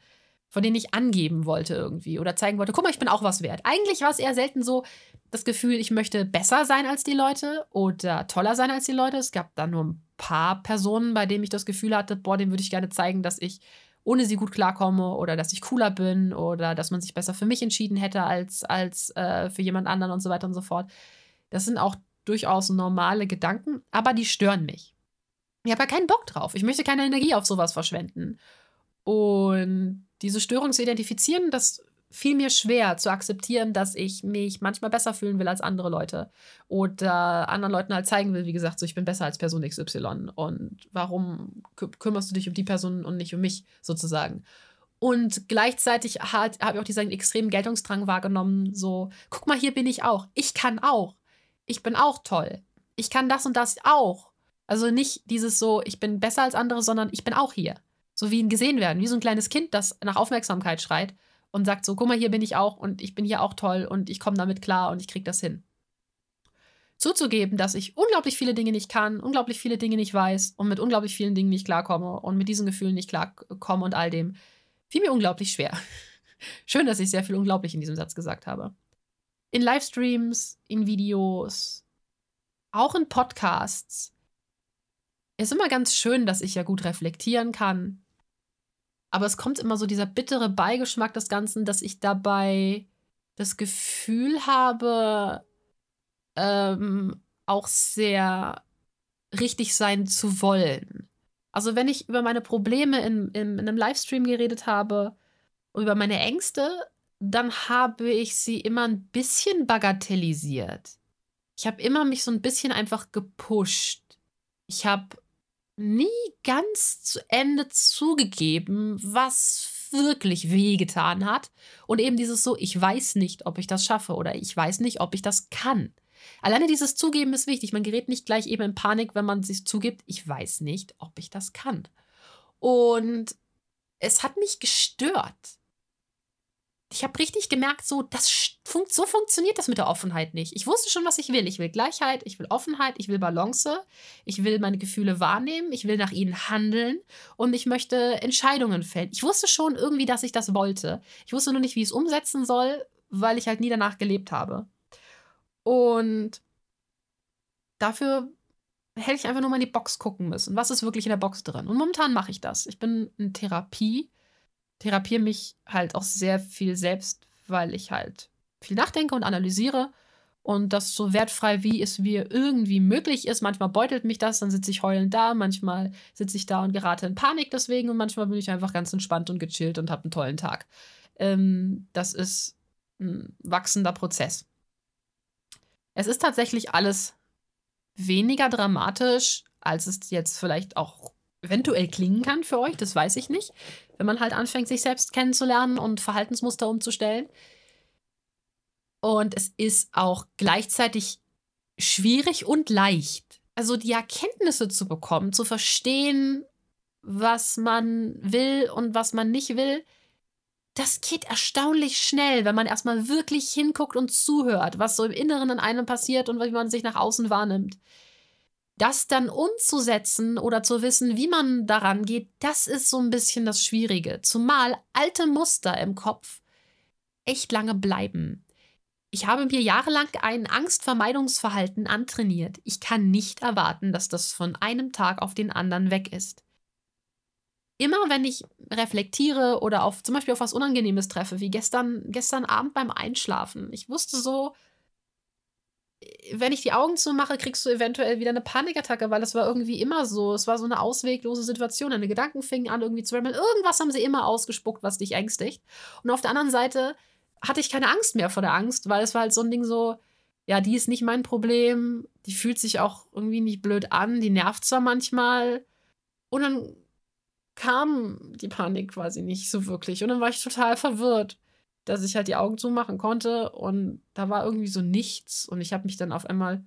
von denen ich angeben wollte irgendwie oder zeigen wollte, guck mal, ich bin auch was wert. Eigentlich war es eher selten so das Gefühl, ich möchte besser sein als die Leute oder toller sein als die Leute. Es gab da nur ein paar Personen, bei denen ich das Gefühl hatte, boah, dem würde ich gerne zeigen, dass ich ohne sie gut klarkomme oder dass ich cooler bin oder dass man sich besser für mich entschieden hätte als, als äh, für jemand anderen und so weiter und so fort. Das sind auch durchaus normale Gedanken, aber die stören mich. Ich habe ja keinen Bock drauf. Ich möchte keine Energie auf sowas verschwenden. Und diese Störung zu identifizieren, das fiel mir schwer zu akzeptieren, dass ich mich manchmal besser fühlen will als andere Leute oder anderen Leuten halt zeigen will, wie gesagt, so ich bin besser als Person XY und warum kümmerst du dich um die Person und nicht um mich sozusagen. Und gleichzeitig habe ich auch diesen extremen Geltungsdrang wahrgenommen, so guck mal, hier bin ich auch, ich kann auch ich bin auch toll. Ich kann das und das auch. Also nicht dieses so, ich bin besser als andere, sondern ich bin auch hier. So wie ein gesehen werden, wie so ein kleines Kind, das nach Aufmerksamkeit schreit und sagt so, guck mal, hier bin ich auch und ich bin hier auch toll und ich komme damit klar und ich kriege das hin. Zuzugeben, dass ich unglaublich viele Dinge nicht kann, unglaublich viele Dinge nicht weiß und mit unglaublich vielen Dingen nicht klarkomme und mit diesen Gefühlen nicht klarkomme und all dem, fiel mir unglaublich schwer. Schön, dass ich sehr viel unglaublich in diesem Satz gesagt habe in Livestreams, in Videos, auch in Podcasts. Ist immer ganz schön, dass ich ja gut reflektieren kann. Aber es kommt immer so dieser bittere Beigeschmack des Ganzen, dass ich dabei das Gefühl habe, ähm, auch sehr richtig sein zu wollen. Also wenn ich über meine Probleme in, in, in einem Livestream geredet habe, über meine Ängste, dann habe ich sie immer ein bisschen bagatellisiert. Ich habe immer mich so ein bisschen einfach gepusht. Ich habe nie ganz zu Ende zugegeben, was wirklich wehgetan hat. Und eben dieses so, ich weiß nicht, ob ich das schaffe oder ich weiß nicht, ob ich das kann. Alleine dieses Zugeben ist wichtig. Man gerät nicht gleich eben in Panik, wenn man sich zugibt, ich weiß nicht, ob ich das kann. Und es hat mich gestört. Ich habe richtig gemerkt, so, das fun so funktioniert das mit der Offenheit nicht. Ich wusste schon, was ich will. Ich will Gleichheit, ich will Offenheit, ich will Balance, ich will meine Gefühle wahrnehmen, ich will nach ihnen handeln und ich möchte Entscheidungen fällen. Ich wusste schon irgendwie, dass ich das wollte. Ich wusste nur nicht, wie ich es umsetzen soll, weil ich halt nie danach gelebt habe. Und dafür hätte ich einfach nur mal in die Box gucken müssen. Was ist wirklich in der Box drin? Und momentan mache ich das. Ich bin in Therapie, therapiere mich halt auch sehr viel selbst, weil ich halt viel nachdenke und analysiere und das so wertfrei wie es mir irgendwie möglich ist. Manchmal beutelt mich das, dann sitze ich heulend da, manchmal sitze ich da und gerate in Panik deswegen und manchmal bin ich einfach ganz entspannt und gechillt und habe einen tollen Tag. Ähm, das ist ein wachsender Prozess. Es ist tatsächlich alles weniger dramatisch, als es jetzt vielleicht auch eventuell klingen kann für euch, das weiß ich nicht. Wenn man halt anfängt, sich selbst kennenzulernen und Verhaltensmuster umzustellen. Und es ist auch gleichzeitig schwierig und leicht. Also die Erkenntnisse zu bekommen, zu verstehen, was man will und was man nicht will, das geht erstaunlich schnell, wenn man erstmal wirklich hinguckt und zuhört, was so im Inneren in einem passiert und wie man sich nach außen wahrnimmt. Das dann umzusetzen oder zu wissen, wie man daran geht, das ist so ein bisschen das Schwierige. Zumal alte Muster im Kopf echt lange bleiben. Ich habe mir jahrelang ein Angstvermeidungsverhalten antrainiert. Ich kann nicht erwarten, dass das von einem Tag auf den anderen weg ist immer wenn ich reflektiere oder auf zum Beispiel auf was Unangenehmes treffe, wie gestern, gestern Abend beim Einschlafen. Ich wusste so, wenn ich die Augen zumache, kriegst du eventuell wieder eine Panikattacke, weil das war irgendwie immer so. Es war so eine ausweglose Situation. Deine Gedanken fingen an, irgendwie zu rammeln. Irgendwas haben sie immer ausgespuckt, was dich ängstigt. Und auf der anderen Seite hatte ich keine Angst mehr vor der Angst, weil es war halt so ein Ding so, ja, die ist nicht mein Problem. Die fühlt sich auch irgendwie nicht blöd an. Die nervt zwar manchmal. Und dann kam die Panik quasi nicht so wirklich. Und dann war ich total verwirrt, dass ich halt die Augen zumachen konnte und da war irgendwie so nichts und ich habe mich dann auf einmal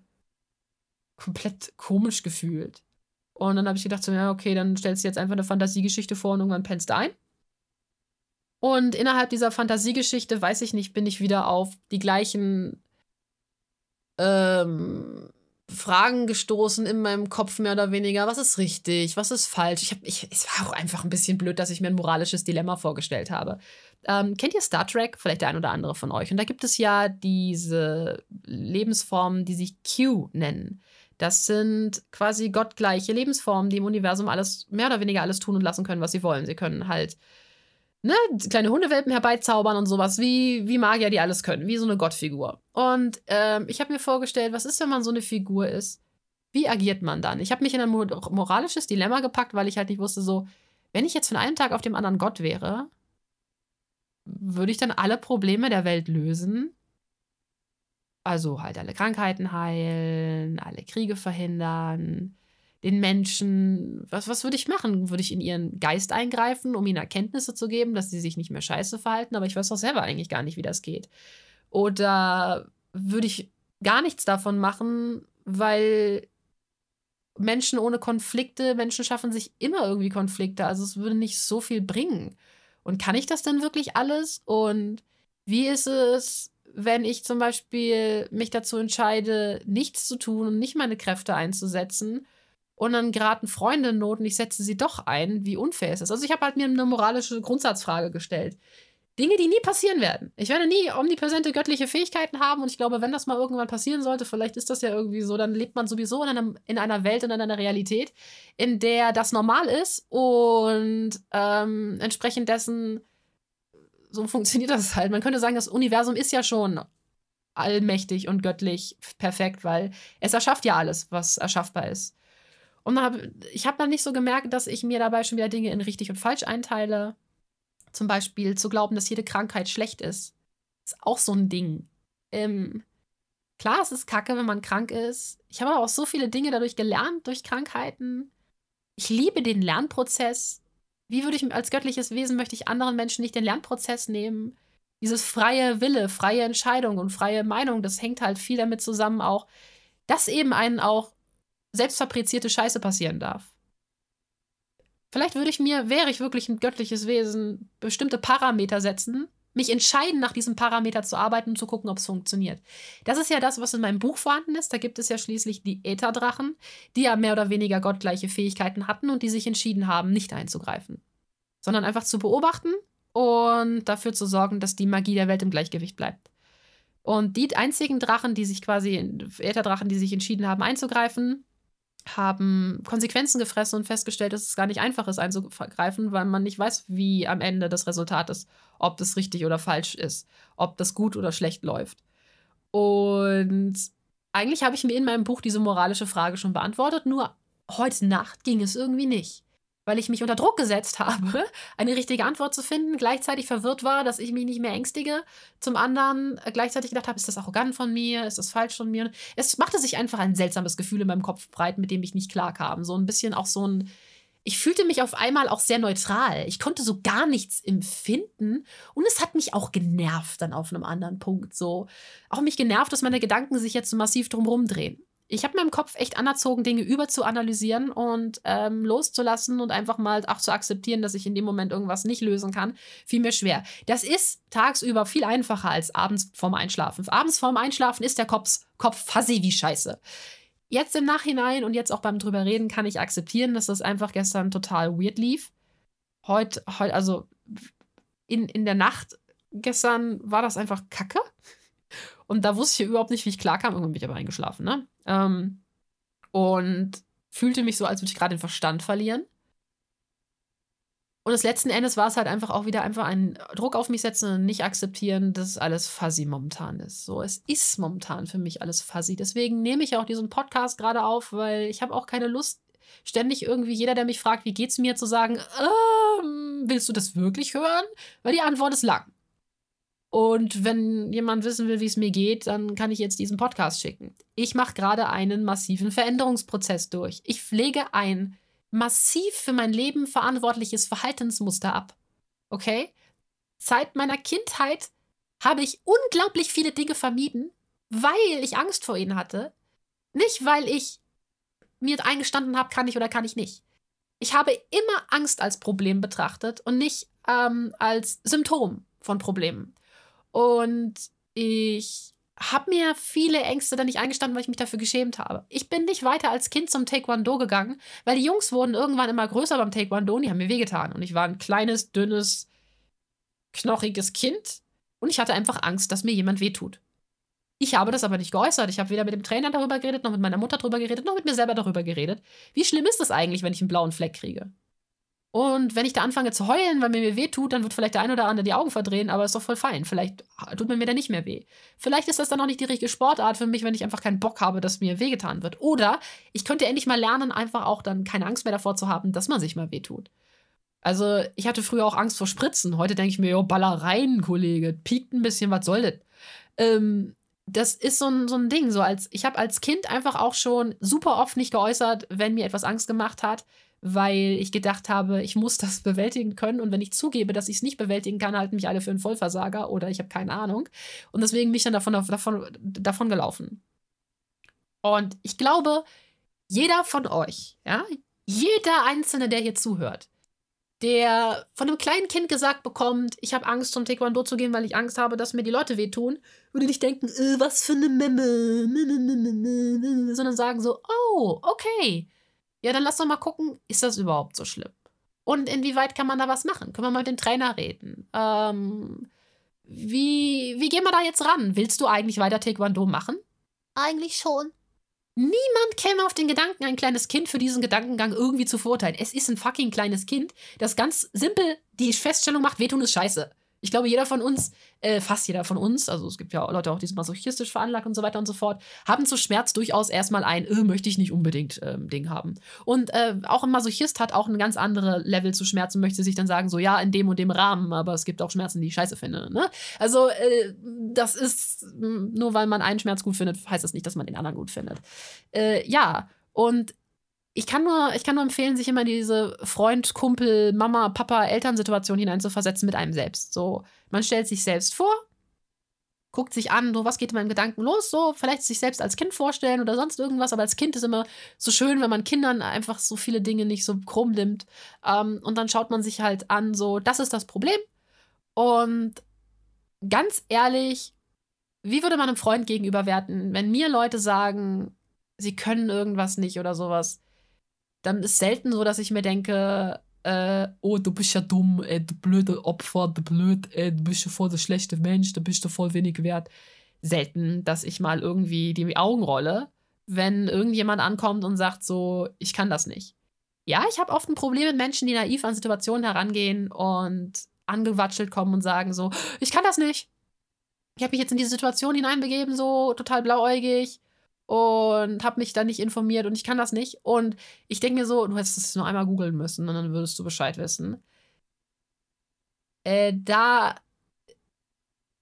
komplett komisch gefühlt. Und dann habe ich gedacht, so, ja, okay, dann stellst du jetzt einfach eine Fantasiegeschichte vor und irgendwann pennst du ein. Und innerhalb dieser Fantasiegeschichte, weiß ich nicht, bin ich wieder auf die gleichen ähm, Fragen gestoßen in meinem Kopf mehr oder weniger. Was ist richtig? Was ist falsch? Ich hab, ich, es war auch einfach ein bisschen blöd, dass ich mir ein moralisches Dilemma vorgestellt habe. Ähm, kennt ihr Star Trek? Vielleicht der ein oder andere von euch. Und da gibt es ja diese Lebensformen, die sich Q nennen. Das sind quasi gottgleiche Lebensformen, die im Universum alles, mehr oder weniger alles tun und lassen können, was sie wollen. Sie können halt ne, kleine Hundewelpen herbeizaubern und sowas, wie, wie Magier, die alles können, wie so eine Gottfigur. Und ähm, ich habe mir vorgestellt, was ist, wenn man so eine Figur ist? Wie agiert man dann? Ich habe mich in ein moralisches Dilemma gepackt, weil ich halt nicht wusste, so, wenn ich jetzt von einem Tag auf dem anderen Gott wäre, würde ich dann alle Probleme der Welt lösen? Also halt alle Krankheiten heilen, alle Kriege verhindern, den Menschen, was, was würde ich machen? Würde ich in ihren Geist eingreifen, um ihnen Erkenntnisse zu geben, dass sie sich nicht mehr scheiße verhalten? Aber ich weiß doch selber eigentlich gar nicht, wie das geht. Oder würde ich gar nichts davon machen, weil Menschen ohne Konflikte, Menschen schaffen sich immer irgendwie Konflikte. Also es würde nicht so viel bringen. Und kann ich das denn wirklich alles? Und wie ist es, wenn ich zum Beispiel mich dazu entscheide, nichts zu tun und nicht meine Kräfte einzusetzen? Und dann geraten Freunde in Not und ich setze sie doch ein, wie unfair ist das? Also ich habe halt mir eine moralische Grundsatzfrage gestellt. Dinge, die nie passieren werden. Ich werde nie omnipräsente göttliche Fähigkeiten haben und ich glaube, wenn das mal irgendwann passieren sollte, vielleicht ist das ja irgendwie so, dann lebt man sowieso in, einem, in einer Welt und in einer Realität, in der das normal ist und ähm, entsprechend dessen, so funktioniert das halt. Man könnte sagen, das Universum ist ja schon allmächtig und göttlich perfekt, weil es erschafft ja alles, was erschaffbar ist. Und hab, ich habe dann nicht so gemerkt, dass ich mir dabei schon wieder Dinge in richtig und falsch einteile. Zum Beispiel zu glauben, dass jede Krankheit schlecht ist. Ist auch so ein Ding. Ähm, klar, es ist kacke, wenn man krank ist. Ich habe aber auch so viele Dinge dadurch gelernt, durch Krankheiten. Ich liebe den Lernprozess. Wie würde ich als göttliches Wesen möchte ich anderen Menschen nicht den Lernprozess nehmen? Dieses freie Wille, freie Entscheidung und freie Meinung, das hängt halt viel damit zusammen auch, dass eben einen auch selbstfabrizierte Scheiße passieren darf. Vielleicht würde ich mir, wäre ich wirklich ein göttliches Wesen, bestimmte Parameter setzen, mich entscheiden, nach diesem Parameter zu arbeiten und zu gucken, ob es funktioniert. Das ist ja das, was in meinem Buch vorhanden ist. Da gibt es ja schließlich die Ätherdrachen, die ja mehr oder weniger gottgleiche Fähigkeiten hatten und die sich entschieden haben, nicht einzugreifen, sondern einfach zu beobachten und dafür zu sorgen, dass die Magie der Welt im Gleichgewicht bleibt. Und die einzigen Drachen, die sich quasi, Ätherdrachen, die sich entschieden haben einzugreifen, haben Konsequenzen gefressen und festgestellt, dass es gar nicht einfach ist einzugreifen, weil man nicht weiß, wie am Ende das Resultat ist, ob das richtig oder falsch ist, ob das gut oder schlecht läuft. Und eigentlich habe ich mir in meinem Buch diese moralische Frage schon beantwortet, nur heute Nacht ging es irgendwie nicht weil ich mich unter Druck gesetzt habe, eine richtige Antwort zu finden, gleichzeitig verwirrt war, dass ich mich nicht mehr ängstige. Zum anderen äh, gleichzeitig gedacht habe, ist das arrogant von mir, ist das falsch von mir? Es machte sich einfach ein seltsames Gefühl in meinem Kopf breit, mit dem ich nicht klarkam. So ein bisschen auch so ein. Ich fühlte mich auf einmal auch sehr neutral. Ich konnte so gar nichts empfinden und es hat mich auch genervt dann auf einem anderen Punkt. So auch mich genervt, dass meine Gedanken sich jetzt so massiv drumherum drehen ich habe mir im Kopf echt anerzogen, Dinge überzuanalysieren und ähm, loszulassen und einfach mal auch zu akzeptieren, dass ich in dem Moment irgendwas nicht lösen kann, fiel mir schwer. Das ist tagsüber viel einfacher als abends vorm Einschlafen. Abends vorm Einschlafen ist der Kopf, Kopf fuzzy wie Scheiße. Jetzt im Nachhinein und jetzt auch beim drüber reden kann ich akzeptieren, dass das einfach gestern total weird lief. Heute, heut, also in, in der Nacht gestern war das einfach kacke. Und da wusste ich überhaupt nicht, wie ich klarkam. Irgendwann bin ich aber eingeschlafen, ne? Ähm, und fühlte mich so, als würde ich gerade den Verstand verlieren. Und das letzten Endes war es halt einfach auch wieder einfach ein Druck auf mich setzen und nicht akzeptieren, dass alles fuzzy momentan ist. So, es ist momentan für mich alles fuzzy. Deswegen nehme ich auch diesen Podcast gerade auf, weil ich habe auch keine Lust, ständig irgendwie jeder, der mich fragt, wie geht's mir, zu sagen, ähm, willst du das wirklich hören? Weil die Antwort ist lang. Und wenn jemand wissen will, wie es mir geht, dann kann ich jetzt diesen Podcast schicken. Ich mache gerade einen massiven Veränderungsprozess durch. Ich pflege ein massiv für mein Leben verantwortliches Verhaltensmuster ab. Okay? Seit meiner Kindheit habe ich unglaublich viele Dinge vermieden, weil ich Angst vor ihnen hatte. Nicht, weil ich mir eingestanden habe, kann ich oder kann ich nicht. Ich habe immer Angst als Problem betrachtet und nicht ähm, als Symptom von Problemen. Und ich habe mir viele Ängste dann nicht eingestanden, weil ich mich dafür geschämt habe. Ich bin nicht weiter als Kind zum Taekwondo gegangen, weil die Jungs wurden irgendwann immer größer beim Taekwondo und die haben mir wehgetan. Und ich war ein kleines, dünnes, knochiges Kind und ich hatte einfach Angst, dass mir jemand wehtut. Ich habe das aber nicht geäußert. Ich habe weder mit dem Trainer darüber geredet, noch mit meiner Mutter darüber geredet, noch mit mir selber darüber geredet. Wie schlimm ist das eigentlich, wenn ich einen blauen Fleck kriege? Und wenn ich da anfange zu heulen, weil mir mir weh tut, dann wird vielleicht der ein oder andere die Augen verdrehen, aber ist doch voll fein. Vielleicht tut mir mir dann nicht mehr weh. Vielleicht ist das dann auch nicht die richtige Sportart für mich, wenn ich einfach keinen Bock habe, dass mir wehgetan wird. Oder ich könnte endlich mal lernen, einfach auch dann keine Angst mehr davor zu haben, dass man sich mal weh tut. Also, ich hatte früher auch Angst vor Spritzen. Heute denke ich mir, jo, baller rein, Kollege. Piekt ein bisschen, was soll das? Ähm, das ist so ein, so ein Ding. So als, ich habe als Kind einfach auch schon super oft nicht geäußert, wenn mir etwas Angst gemacht hat weil ich gedacht habe, ich muss das bewältigen können und wenn ich zugebe, dass ich es nicht bewältigen kann, halten mich alle für einen Vollversager oder ich habe keine Ahnung. Und deswegen bin ich dann davon, davon, davon gelaufen. Und ich glaube, jeder von euch, ja, jeder Einzelne, der hier zuhört, der von einem kleinen Kind gesagt bekommt, ich habe Angst, zum Taekwondo zu gehen, weil ich Angst habe, dass mir die Leute wehtun, würde nicht denken, äh, was für eine Memme, sondern sagen so, oh, okay, ja, dann lass doch mal gucken, ist das überhaupt so schlimm? Und inwieweit kann man da was machen? Können wir mal mit dem Trainer reden? Ähm, wie, wie gehen wir da jetzt ran? Willst du eigentlich weiter Taekwondo machen? Eigentlich schon. Niemand käme auf den Gedanken, ein kleines Kind für diesen Gedankengang irgendwie zu verurteilen. Es ist ein fucking kleines Kind, das ganz simpel die Feststellung macht, wehtun ist scheiße. Ich glaube, jeder von uns, äh, fast jeder von uns, also es gibt ja Leute auch, die sind masochistisch veranlagt und so weiter und so fort, haben zu Schmerz durchaus erstmal ein, äh, möchte ich nicht unbedingt ähm, Ding haben. Und äh, auch ein Masochist hat auch ein ganz anderes Level zu Schmerzen, möchte sich dann sagen, so ja, in dem und dem Rahmen, aber es gibt auch Schmerzen, die ich scheiße finde. Ne? Also, äh, das ist, nur weil man einen Schmerz gut findet, heißt das nicht, dass man den anderen gut findet. Äh, ja, und ich kann nur, ich kann nur empfehlen, sich immer diese Freund, Kumpel, Mama, Papa, Elternsituation hineinzuversetzen mit einem selbst. So, man stellt sich selbst vor, guckt sich an, so was geht in meinem Gedanken los, so vielleicht sich selbst als Kind vorstellen oder sonst irgendwas, aber als Kind ist immer so schön, wenn man Kindern einfach so viele Dinge nicht so krumm nimmt. Ähm, und dann schaut man sich halt an, so, das ist das Problem. Und ganz ehrlich, wie würde man einem Freund gegenüberwerten, wenn mir Leute sagen, sie können irgendwas nicht oder sowas? Dann ist selten so, dass ich mir denke, äh, oh, du bist ja dumm, ey, du blöde Opfer, du blöd, ey, du bist ja voll der schlechte Mensch, du bist ja voll wenig wert. Selten, dass ich mal irgendwie die Augen rolle, wenn irgendjemand ankommt und sagt so, ich kann das nicht. Ja, ich habe oft ein Problem mit Menschen, die naiv an Situationen herangehen und angewatschelt kommen und sagen so, ich kann das nicht. Ich habe mich jetzt in diese Situation hineinbegeben, so total blauäugig und habe mich da nicht informiert und ich kann das nicht. Und ich denke mir so, du hättest es nur einmal googeln müssen und dann würdest du Bescheid wissen. Äh, da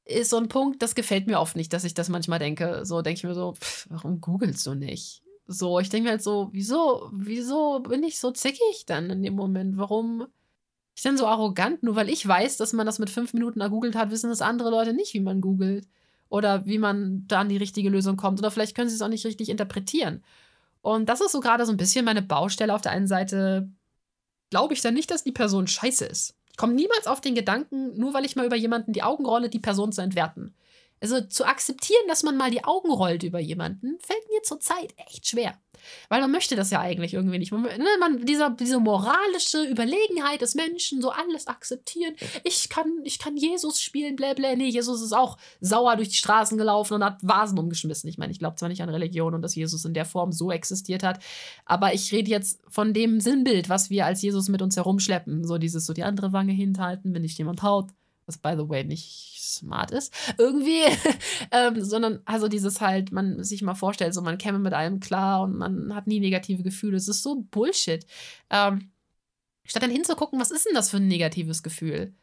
ist so ein Punkt, das gefällt mir oft nicht, dass ich das manchmal denke. So denke ich mir so, pff, warum googelst du nicht? So, ich denke mir halt so, wieso, wieso bin ich so zickig dann in dem Moment? Warum ich denn so arrogant? Nur weil ich weiß, dass man das mit fünf Minuten ergoogelt hat, wissen das andere Leute nicht, wie man googelt oder wie man da an die richtige Lösung kommt. Oder vielleicht können sie es auch nicht richtig interpretieren. Und das ist so gerade so ein bisschen meine Baustelle. Auf der einen Seite glaube ich dann nicht, dass die Person scheiße ist. Ich komme niemals auf den Gedanken, nur weil ich mal über jemanden die Augen rolle, die Person zu entwerten. Also zu akzeptieren, dass man mal die Augen rollt über jemanden, fällt mir zurzeit echt schwer. Weil man möchte das ja eigentlich irgendwie nicht. Man, ne, man, dieser, diese moralische Überlegenheit des Menschen, so alles akzeptieren. Ich kann, ich kann Jesus spielen, bla bla. Nee, Jesus ist auch sauer durch die Straßen gelaufen und hat Vasen umgeschmissen. Ich meine, ich glaube zwar nicht an Religion und dass Jesus in der Form so existiert hat, aber ich rede jetzt von dem Sinnbild, was wir als Jesus mit uns herumschleppen. So dieses, so die andere Wange hinhalten, wenn dich jemand haut was by the way nicht smart ist, irgendwie, ähm, sondern also dieses halt, man sich mal vorstellt, so man käme mit allem klar und man hat nie negative Gefühle. Es ist so Bullshit. Ähm, statt dann hinzugucken, was ist denn das für ein negatives Gefühl?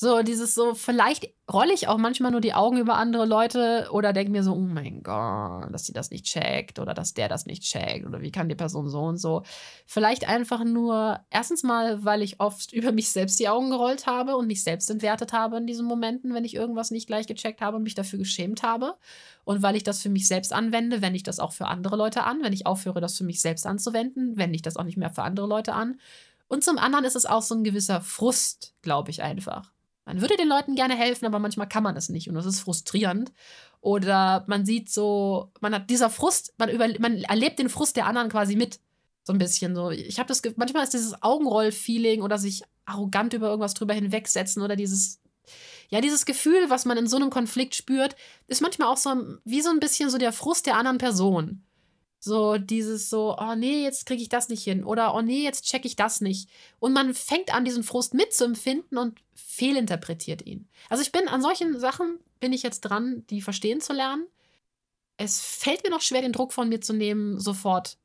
So, dieses so, vielleicht rolle ich auch manchmal nur die Augen über andere Leute oder denke mir so, oh mein Gott, dass sie das nicht checkt oder dass der das nicht checkt oder wie kann die Person so und so. Vielleicht einfach nur, erstens mal, weil ich oft über mich selbst die Augen gerollt habe und mich selbst entwertet habe in diesen Momenten, wenn ich irgendwas nicht gleich gecheckt habe und mich dafür geschämt habe. Und weil ich das für mich selbst anwende, wende ich das auch für andere Leute an. Wenn ich aufhöre, das für mich selbst anzuwenden, wende ich das auch nicht mehr für andere Leute an. Und zum anderen ist es auch so ein gewisser Frust, glaube ich einfach. Man würde den Leuten gerne helfen, aber manchmal kann man es nicht und das ist frustrierend. Oder man sieht so, man hat dieser Frust, man, über, man erlebt den Frust der anderen quasi mit. So ein bisschen so. Ich habe das, manchmal ist dieses Augenroll-Feeling oder sich arrogant über irgendwas drüber hinwegsetzen oder dieses, ja, dieses Gefühl, was man in so einem Konflikt spürt, ist manchmal auch so wie so ein bisschen so der Frust der anderen Person. So dieses so, oh nee, jetzt kriege ich das nicht hin oder oh nee, jetzt checke ich das nicht. Und man fängt an, diesen Frust mitzuempfinden und fehlinterpretiert ihn. Also ich bin an solchen Sachen, bin ich jetzt dran, die verstehen zu lernen. Es fällt mir noch schwer, den Druck von mir zu nehmen, sofort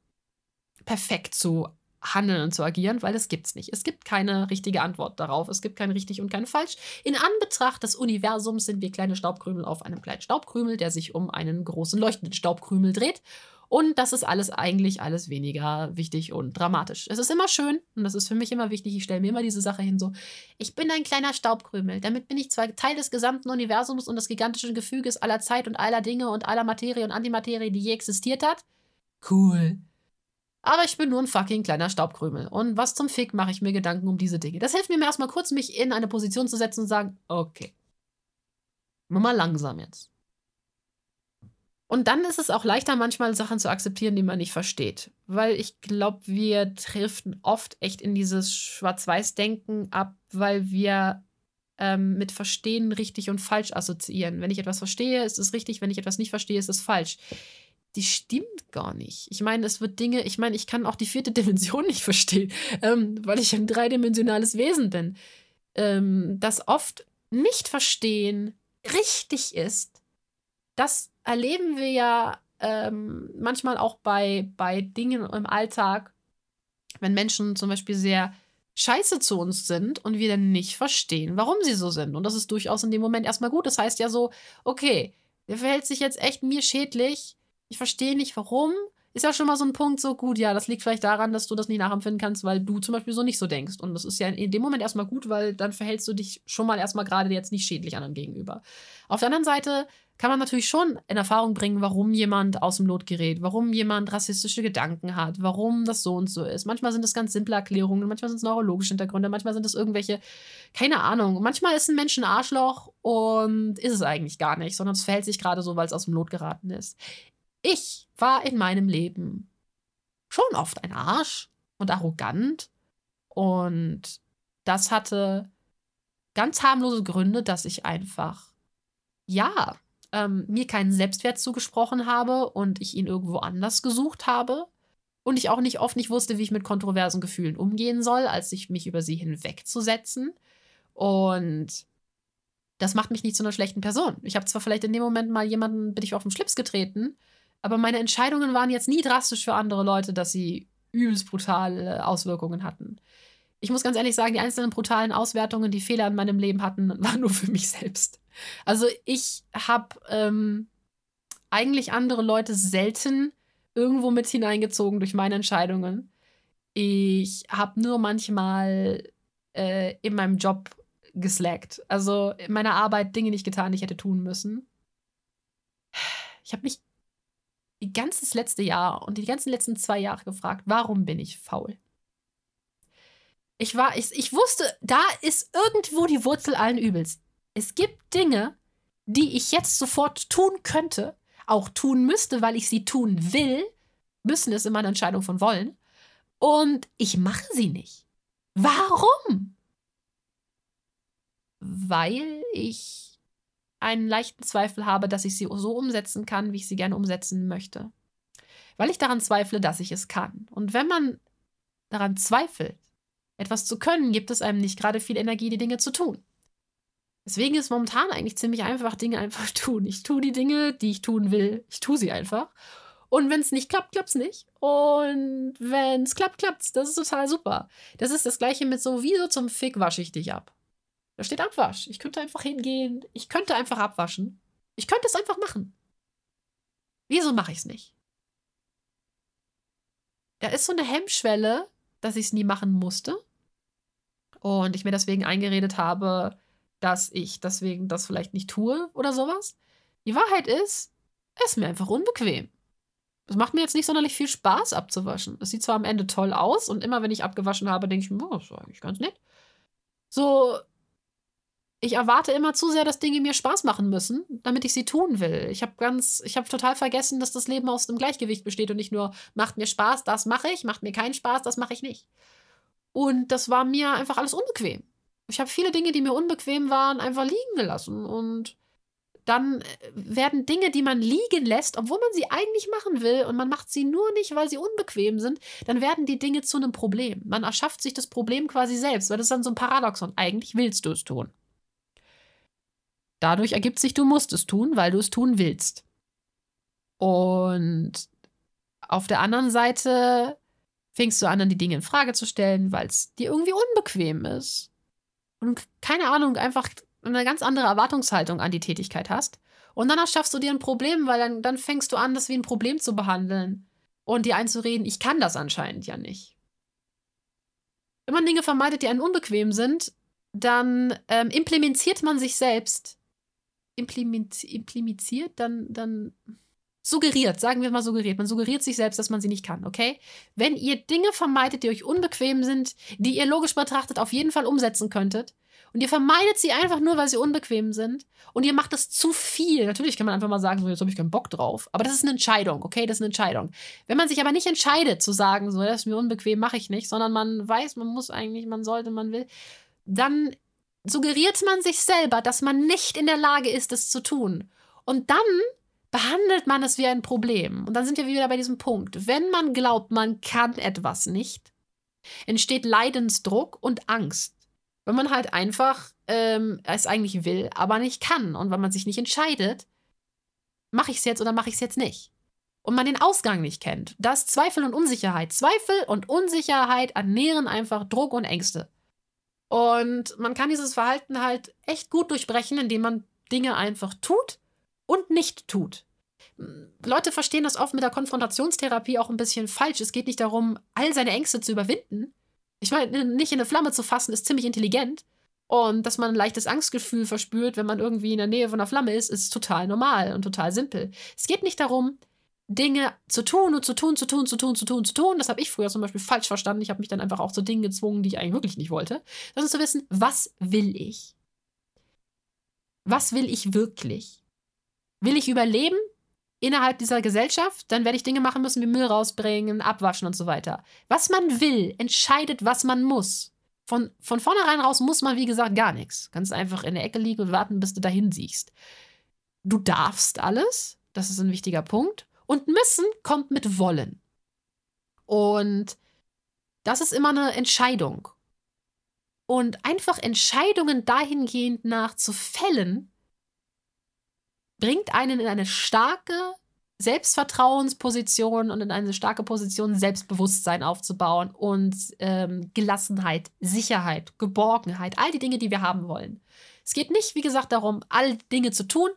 perfekt zu handeln und zu agieren, weil das gibt's nicht. Es gibt keine richtige Antwort darauf. Es gibt kein richtig und kein falsch. In Anbetracht des Universums sind wir kleine Staubkrümel auf einem kleinen Staubkrümel, der sich um einen großen leuchtenden Staubkrümel dreht. Und das ist alles eigentlich alles weniger wichtig und dramatisch. Es ist immer schön und das ist für mich immer wichtig. Ich stelle mir immer diese Sache hin, so, ich bin ein kleiner Staubkrümel. Damit bin ich zwar Teil des gesamten Universums und des gigantischen Gefüges aller Zeit und aller Dinge und aller Materie und Antimaterie, die je existiert hat. Cool. Aber ich bin nur ein fucking kleiner Staubkrümel. Und was zum Fick mache ich mir Gedanken um diese Dinge? Das hilft mir erstmal kurz, mich in eine Position zu setzen und sagen, okay. Nur mal langsam jetzt. Und dann ist es auch leichter, manchmal Sachen zu akzeptieren, die man nicht versteht. Weil ich glaube, wir driften oft echt in dieses Schwarz-Weiß-Denken ab, weil wir ähm, mit Verstehen richtig und falsch assoziieren. Wenn ich etwas verstehe, ist es richtig, wenn ich etwas nicht verstehe, ist es falsch. Die stimmt gar nicht. Ich meine, es wird Dinge, ich meine, ich kann auch die vierte Dimension nicht verstehen, ähm, weil ich ein dreidimensionales Wesen bin. Ähm, das oft nicht verstehen richtig ist, das erleben wir ja ähm, manchmal auch bei, bei Dingen im Alltag, wenn Menschen zum Beispiel sehr scheiße zu uns sind und wir dann nicht verstehen, warum sie so sind. Und das ist durchaus in dem Moment erstmal gut. Das heißt ja so, okay, der verhält sich jetzt echt mir schädlich. Ich verstehe nicht, warum. Ist ja schon mal so ein Punkt, so gut, ja, das liegt vielleicht daran, dass du das nicht nachempfinden kannst, weil du zum Beispiel so nicht so denkst. Und das ist ja in dem Moment erstmal gut, weil dann verhältst du dich schon mal erstmal gerade jetzt nicht schädlich anderen gegenüber. Auf der anderen Seite kann man natürlich schon in Erfahrung bringen, warum jemand aus dem Lot gerät, warum jemand rassistische Gedanken hat, warum das so und so ist. Manchmal sind es ganz simple Erklärungen, manchmal sind es neurologische Hintergründe, manchmal sind es irgendwelche, keine Ahnung. Manchmal ist ein Mensch ein Arschloch und ist es eigentlich gar nicht, sondern es verhält sich gerade so, weil es aus dem Lot geraten ist. Ich war in meinem Leben schon oft ein Arsch und arrogant und das hatte ganz harmlose Gründe, dass ich einfach, ja, ähm, mir keinen Selbstwert zugesprochen habe und ich ihn irgendwo anders gesucht habe. Und ich auch nicht oft nicht wusste, wie ich mit kontroversen Gefühlen umgehen soll, als ich mich über sie hinwegzusetzen. Und das macht mich nicht zu einer schlechten Person. Ich habe zwar vielleicht in dem Moment mal jemanden, bin ich auf den Schlips getreten, aber meine Entscheidungen waren jetzt nie drastisch für andere Leute, dass sie übelst brutale Auswirkungen hatten ich muss ganz ehrlich sagen, die einzelnen brutalen Auswertungen, die Fehler in meinem Leben hatten, waren nur für mich selbst. Also ich habe ähm, eigentlich andere Leute selten irgendwo mit hineingezogen durch meine Entscheidungen. Ich habe nur manchmal äh, in meinem Job geslackt. Also in meiner Arbeit Dinge nicht getan, die ich hätte tun müssen. Ich habe mich die ganze letzte Jahr und die ganzen letzten zwei Jahre gefragt, warum bin ich faul? Ich war, ich, ich wusste, da ist irgendwo die Wurzel allen Übels. Es gibt Dinge, die ich jetzt sofort tun könnte, auch tun müsste, weil ich sie tun will. Müssen ist immer eine Entscheidung von wollen. Und ich mache sie nicht. Warum? Weil ich einen leichten Zweifel habe, dass ich sie so umsetzen kann, wie ich sie gerne umsetzen möchte. Weil ich daran zweifle, dass ich es kann. Und wenn man daran zweifelt, etwas zu können, gibt es einem nicht gerade viel Energie, die Dinge zu tun. Deswegen ist momentan eigentlich ziemlich einfach, Dinge einfach tun. Ich tue die Dinge, die ich tun will. Ich tue sie einfach. Und wenn es nicht klappt, klappt es nicht. Und wenn es klappt, klappt es. Das ist total super. Das ist das gleiche mit so, wieso zum Fick wasche ich dich ab? Da steht Abwasch. Ich könnte einfach hingehen. Ich könnte einfach abwaschen. Ich könnte es einfach machen. Wieso mache ich es nicht? Da ist so eine Hemmschwelle, dass ich es nie machen musste. Und ich mir deswegen eingeredet habe, dass ich deswegen das vielleicht nicht tue oder sowas. Die Wahrheit ist, es ist mir einfach unbequem. Es macht mir jetzt nicht sonderlich viel Spaß abzuwaschen. Es sieht zwar am Ende toll aus und immer wenn ich abgewaschen habe, denke ich oh, das ist eigentlich ganz nett. So, ich erwarte immer zu sehr, dass Dinge mir Spaß machen müssen, damit ich sie tun will. Ich habe ganz, ich habe total vergessen, dass das Leben aus dem Gleichgewicht besteht und nicht nur macht mir Spaß, das mache ich, macht mir keinen Spaß, das mache ich nicht. Und das war mir einfach alles unbequem. Ich habe viele Dinge, die mir unbequem waren, einfach liegen gelassen und dann äh, werden Dinge, die man liegen lässt, obwohl man sie eigentlich machen will und man macht sie nur nicht, weil sie unbequem sind, dann werden die Dinge zu einem Problem. Man erschafft sich das Problem quasi selbst, weil das ist dann so ein Paradoxon. Eigentlich willst du es tun. Dadurch ergibt sich, du musst es tun, weil du es tun willst. Und auf der anderen Seite fängst du an, die Dinge in Frage zu stellen, weil es dir irgendwie unbequem ist. Und keine Ahnung, einfach eine ganz andere Erwartungshaltung an die Tätigkeit hast. Und dann erschaffst du dir ein Problem, weil dann, dann fängst du an, das wie ein Problem zu behandeln und dir einzureden, ich kann das anscheinend ja nicht. Wenn man Dinge vermeidet, die einen unbequem sind, dann ähm, implementiert man sich selbst implementiert, dann, dann suggeriert, sagen wir mal suggeriert. Man suggeriert sich selbst, dass man sie nicht kann, okay? Wenn ihr Dinge vermeidet, die euch unbequem sind, die ihr logisch betrachtet auf jeden Fall umsetzen könntet, und ihr vermeidet sie einfach nur, weil sie unbequem sind, und ihr macht es zu viel. Natürlich kann man einfach mal sagen, so, jetzt habe ich keinen Bock drauf. Aber das ist eine Entscheidung, okay? Das ist eine Entscheidung. Wenn man sich aber nicht entscheidet, zu sagen, so, das ist mir unbequem, mache ich nicht, sondern man weiß, man muss eigentlich, man sollte, man will, dann suggeriert man sich selber, dass man nicht in der Lage ist, es zu tun. Und dann behandelt man es wie ein Problem. Und dann sind wir wieder bei diesem Punkt. Wenn man glaubt, man kann etwas nicht, entsteht Leidensdruck und Angst. Wenn man halt einfach ähm, es eigentlich will, aber nicht kann. Und wenn man sich nicht entscheidet, mache ich es jetzt oder mache ich es jetzt nicht. Und man den Ausgang nicht kennt. Das Zweifel und Unsicherheit. Zweifel und Unsicherheit ernähren einfach Druck und Ängste. Und man kann dieses Verhalten halt echt gut durchbrechen, indem man Dinge einfach tut und nicht tut. Leute verstehen das oft mit der Konfrontationstherapie auch ein bisschen falsch. Es geht nicht darum, all seine Ängste zu überwinden. Ich meine, nicht in eine Flamme zu fassen, ist ziemlich intelligent. Und dass man ein leichtes Angstgefühl verspürt, wenn man irgendwie in der Nähe von einer Flamme ist, ist total normal und total simpel. Es geht nicht darum, Dinge zu tun und zu tun, zu tun, zu tun, zu tun, zu tun. Das habe ich früher zum Beispiel falsch verstanden. Ich habe mich dann einfach auch zu Dingen gezwungen, die ich eigentlich wirklich nicht wollte. Sondern zu wissen, was will ich? Was will ich wirklich? Will ich überleben innerhalb dieser Gesellschaft? Dann werde ich Dinge machen müssen wie Müll rausbringen, abwaschen und so weiter. Was man will, entscheidet, was man muss. Von, von vornherein raus muss man, wie gesagt, gar nichts. Kannst einfach in der Ecke liegen und warten, bis du dahin siehst. Du darfst alles. Das ist ein wichtiger Punkt. Und müssen kommt mit wollen. Und das ist immer eine Entscheidung. Und einfach Entscheidungen dahingehend nach zu fällen, bringt einen in eine starke Selbstvertrauensposition und in eine starke Position, Selbstbewusstsein aufzubauen und ähm, Gelassenheit, Sicherheit, Geborgenheit, all die Dinge, die wir haben wollen. Es geht nicht, wie gesagt, darum, all Dinge zu tun,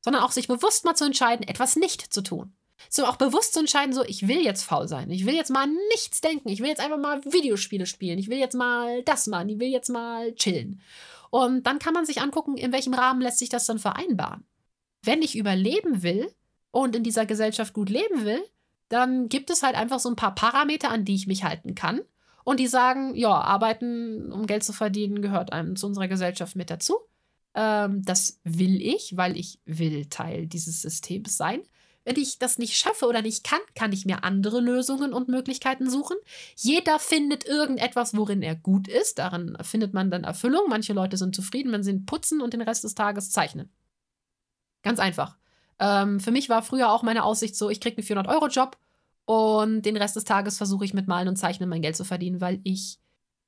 sondern auch sich bewusst mal zu entscheiden, etwas nicht zu tun. So auch bewusst zu entscheiden, so, ich will jetzt faul sein. Ich will jetzt mal nichts denken. Ich will jetzt einfach mal Videospiele spielen. Ich will jetzt mal das machen. Ich will jetzt mal chillen. Und dann kann man sich angucken, in welchem Rahmen lässt sich das dann vereinbaren. Wenn ich überleben will und in dieser Gesellschaft gut leben will, dann gibt es halt einfach so ein paar Parameter, an die ich mich halten kann. Und die sagen, ja, arbeiten, um Geld zu verdienen, gehört einem zu unserer Gesellschaft mit dazu. Ähm, das will ich, weil ich will Teil dieses Systems sein. Wenn ich das nicht schaffe oder nicht kann, kann ich mir andere Lösungen und Möglichkeiten suchen. Jeder findet irgendetwas, worin er gut ist. Darin findet man dann Erfüllung. Manche Leute sind zufrieden, wenn sie putzen und den Rest des Tages zeichnen. Ganz einfach. Ähm, für mich war früher auch meine Aussicht so, ich kriege einen 400-Euro-Job und den Rest des Tages versuche ich mit Malen und Zeichnen mein Geld zu verdienen, weil ich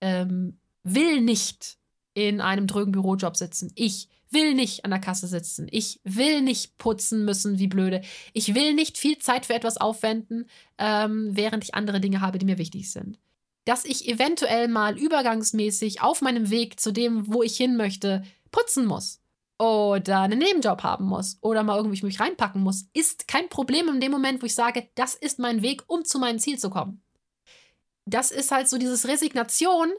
ähm, will nicht in einem drögen Bürojob sitzen. Ich will nicht an der Kasse sitzen. Ich will nicht putzen müssen, wie blöde. Ich will nicht viel Zeit für etwas aufwenden, ähm, während ich andere Dinge habe, die mir wichtig sind. Dass ich eventuell mal übergangsmäßig auf meinem Weg zu dem, wo ich hin möchte, putzen muss oder einen Nebenjob haben muss oder mal irgendwie mich reinpacken muss, ist kein Problem in dem Moment, wo ich sage, das ist mein Weg, um zu meinem Ziel zu kommen. Das ist halt so dieses Resignation,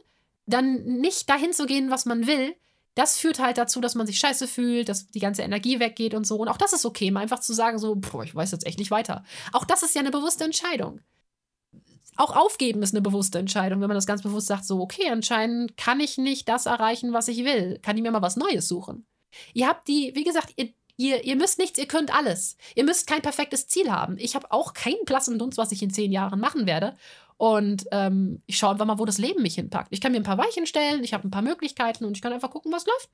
dann nicht dahin zu gehen, was man will, das führt halt dazu, dass man sich scheiße fühlt, dass die ganze Energie weggeht und so. Und auch das ist okay, mal einfach zu sagen, so, boah, ich weiß jetzt echt nicht weiter. Auch das ist ja eine bewusste Entscheidung. Auch aufgeben ist eine bewusste Entscheidung, wenn man das ganz bewusst sagt, so, okay, anscheinend kann ich nicht das erreichen, was ich will. Kann ich mir mal was Neues suchen. Ihr habt die, wie gesagt, ihr, ihr, ihr müsst nichts, ihr könnt alles. Ihr müsst kein perfektes Ziel haben. Ich habe auch keinen blassen Dunst, was ich in zehn Jahren machen werde. Und ähm, ich schaue einfach mal, wo das Leben mich hinpackt. Ich kann mir ein paar Weichen stellen, ich habe ein paar Möglichkeiten und ich kann einfach gucken, was läuft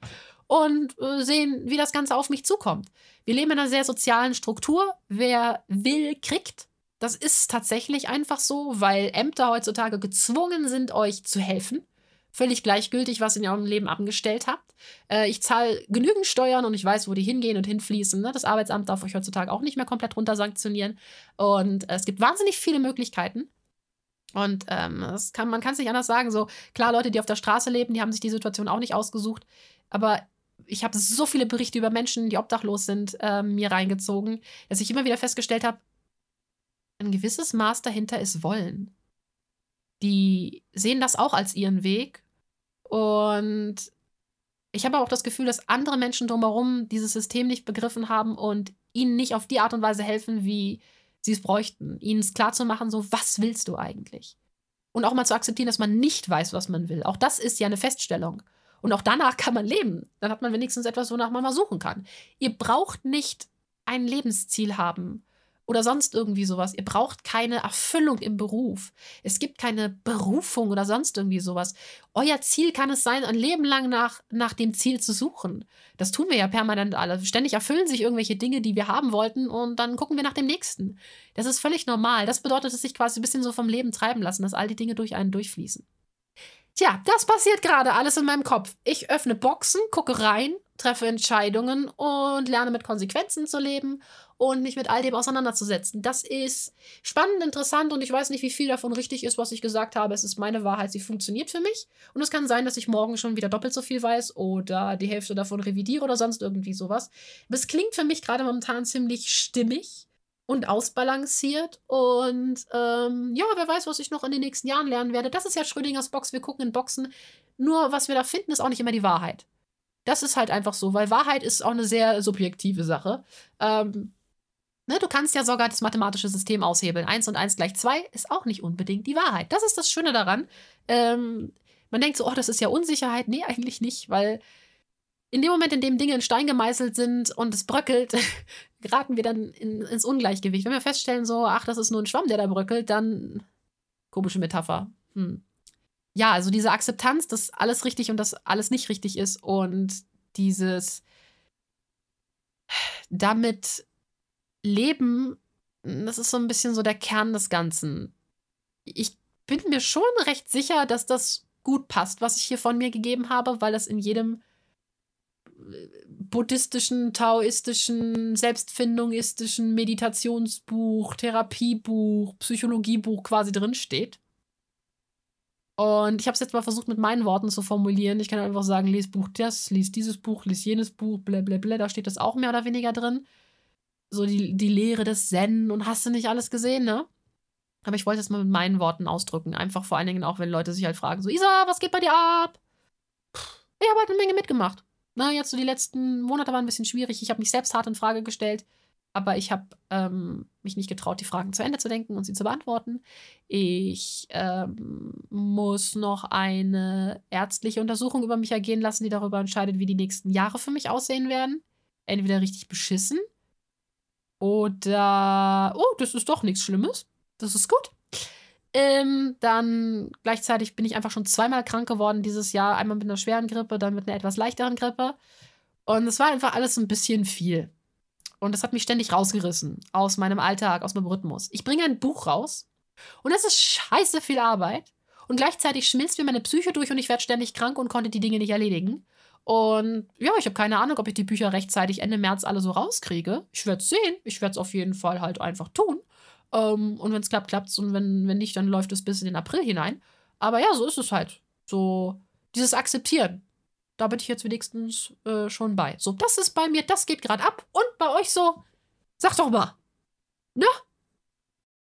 und äh, sehen, wie das Ganze auf mich zukommt. Wir leben in einer sehr sozialen Struktur. Wer will, kriegt. Das ist tatsächlich einfach so, weil Ämter heutzutage gezwungen sind, euch zu helfen. Völlig gleichgültig, was ihr in eurem Leben angestellt habt. Äh, ich zahle genügend Steuern und ich weiß, wo die hingehen und hinfließen. Ne? Das Arbeitsamt darf euch heutzutage auch nicht mehr komplett runter sanktionieren. Und äh, es gibt wahnsinnig viele Möglichkeiten. Und ähm, das kann, man kann es nicht anders sagen. So, klar, Leute, die auf der Straße leben, die haben sich die Situation auch nicht ausgesucht. Aber ich habe so viele Berichte über Menschen, die obdachlos sind, äh, mir reingezogen, dass ich immer wieder festgestellt habe, ein gewisses Maß dahinter ist Wollen. Die sehen das auch als ihren Weg. Und ich habe auch das Gefühl, dass andere Menschen drumherum dieses System nicht begriffen haben und ihnen nicht auf die Art und Weise helfen, wie sie es bräuchten, ihnen es klarzumachen, so, was willst du eigentlich? Und auch mal zu akzeptieren, dass man nicht weiß, was man will. Auch das ist ja eine Feststellung. Und auch danach kann man leben. Dann hat man wenigstens etwas, wonach man mal suchen kann. Ihr braucht nicht ein Lebensziel haben oder sonst irgendwie sowas. Ihr braucht keine Erfüllung im Beruf. Es gibt keine Berufung oder sonst irgendwie sowas. Euer Ziel kann es sein, ein Leben lang nach, nach dem Ziel zu suchen. Das tun wir ja permanent alle. Ständig erfüllen sich irgendwelche Dinge, die wir haben wollten und dann gucken wir nach dem nächsten. Das ist völlig normal. Das bedeutet, dass sich quasi ein bisschen so vom Leben treiben lassen, dass all die Dinge durch einen durchfließen. Tja, das passiert gerade alles in meinem Kopf. Ich öffne Boxen, gucke rein, treffe Entscheidungen und lerne mit Konsequenzen zu leben und mich mit all dem auseinanderzusetzen. Das ist spannend, interessant und ich weiß nicht, wie viel davon richtig ist, was ich gesagt habe. Es ist meine Wahrheit, sie funktioniert für mich. Und es kann sein, dass ich morgen schon wieder doppelt so viel weiß oder die Hälfte davon revidiere oder sonst irgendwie sowas. Es klingt für mich gerade momentan ziemlich stimmig. Und ausbalanciert. Und ähm, ja, wer weiß, was ich noch in den nächsten Jahren lernen werde. Das ist ja Schrödingers Box. Wir gucken in Boxen. Nur was wir da finden, ist auch nicht immer die Wahrheit. Das ist halt einfach so, weil Wahrheit ist auch eine sehr subjektive Sache. Ähm, ne, du kannst ja sogar das mathematische System aushebeln. Eins und eins gleich zwei ist auch nicht unbedingt die Wahrheit. Das ist das Schöne daran. Ähm, man denkt so, oh, das ist ja Unsicherheit. Nee, eigentlich nicht, weil in dem Moment, in dem Dinge in Stein gemeißelt sind und es bröckelt, geraten wir dann in, ins Ungleichgewicht. Wenn wir feststellen, so, ach, das ist nur ein Schwamm, der da bröckelt, dann. Komische Metapher. Hm. Ja, also diese Akzeptanz, dass alles richtig und dass alles nicht richtig ist und dieses damit leben, das ist so ein bisschen so der Kern des Ganzen. Ich bin mir schon recht sicher, dass das gut passt, was ich hier von mir gegeben habe, weil das in jedem buddhistischen, taoistischen, selbstfindungistischen Meditationsbuch, Therapiebuch, Psychologiebuch quasi drinsteht. Und ich habe es jetzt mal versucht mit meinen Worten zu formulieren. Ich kann einfach sagen, lies Buch das, lies dieses Buch, lies jenes Buch, blablabla. Da steht das auch mehr oder weniger drin. So die, die Lehre des Zen und hast du nicht alles gesehen, ne? Aber ich wollte es mal mit meinen Worten ausdrücken. Einfach vor allen Dingen auch, wenn Leute sich halt fragen, so, Isa, was geht bei dir ab? Ich habe halt eine Menge mitgemacht. Na, jetzt so die letzten Monate waren ein bisschen schwierig. Ich habe mich selbst hart in Frage gestellt, aber ich habe ähm, mich nicht getraut, die Fragen zu Ende zu denken und sie zu beantworten. Ich ähm, muss noch eine ärztliche Untersuchung über mich ergehen lassen, die darüber entscheidet, wie die nächsten Jahre für mich aussehen werden. Entweder richtig beschissen oder, oh, das ist doch nichts Schlimmes. Das ist gut. Ähm, dann gleichzeitig bin ich einfach schon zweimal krank geworden dieses Jahr. Einmal mit einer schweren Grippe, dann mit einer etwas leichteren Grippe. Und es war einfach alles ein bisschen viel. Und das hat mich ständig rausgerissen aus meinem Alltag, aus meinem Rhythmus. Ich bringe ein Buch raus und das ist scheiße viel Arbeit. Und gleichzeitig schmilzt mir meine Psyche durch und ich werde ständig krank und konnte die Dinge nicht erledigen. Und ja, ich habe keine Ahnung, ob ich die Bücher rechtzeitig Ende März alle so rauskriege. Ich werde es sehen. Ich werde es auf jeden Fall halt einfach tun. Ähm, und wenn es klappt, klappt es. Und wenn, wenn nicht, dann läuft es bis in den April hinein. Aber ja, so ist es halt. So, dieses Akzeptieren. Da bin ich jetzt wenigstens äh, schon bei. So, das ist bei mir, das geht gerade ab. Und bei euch so, sag doch mal. Ne?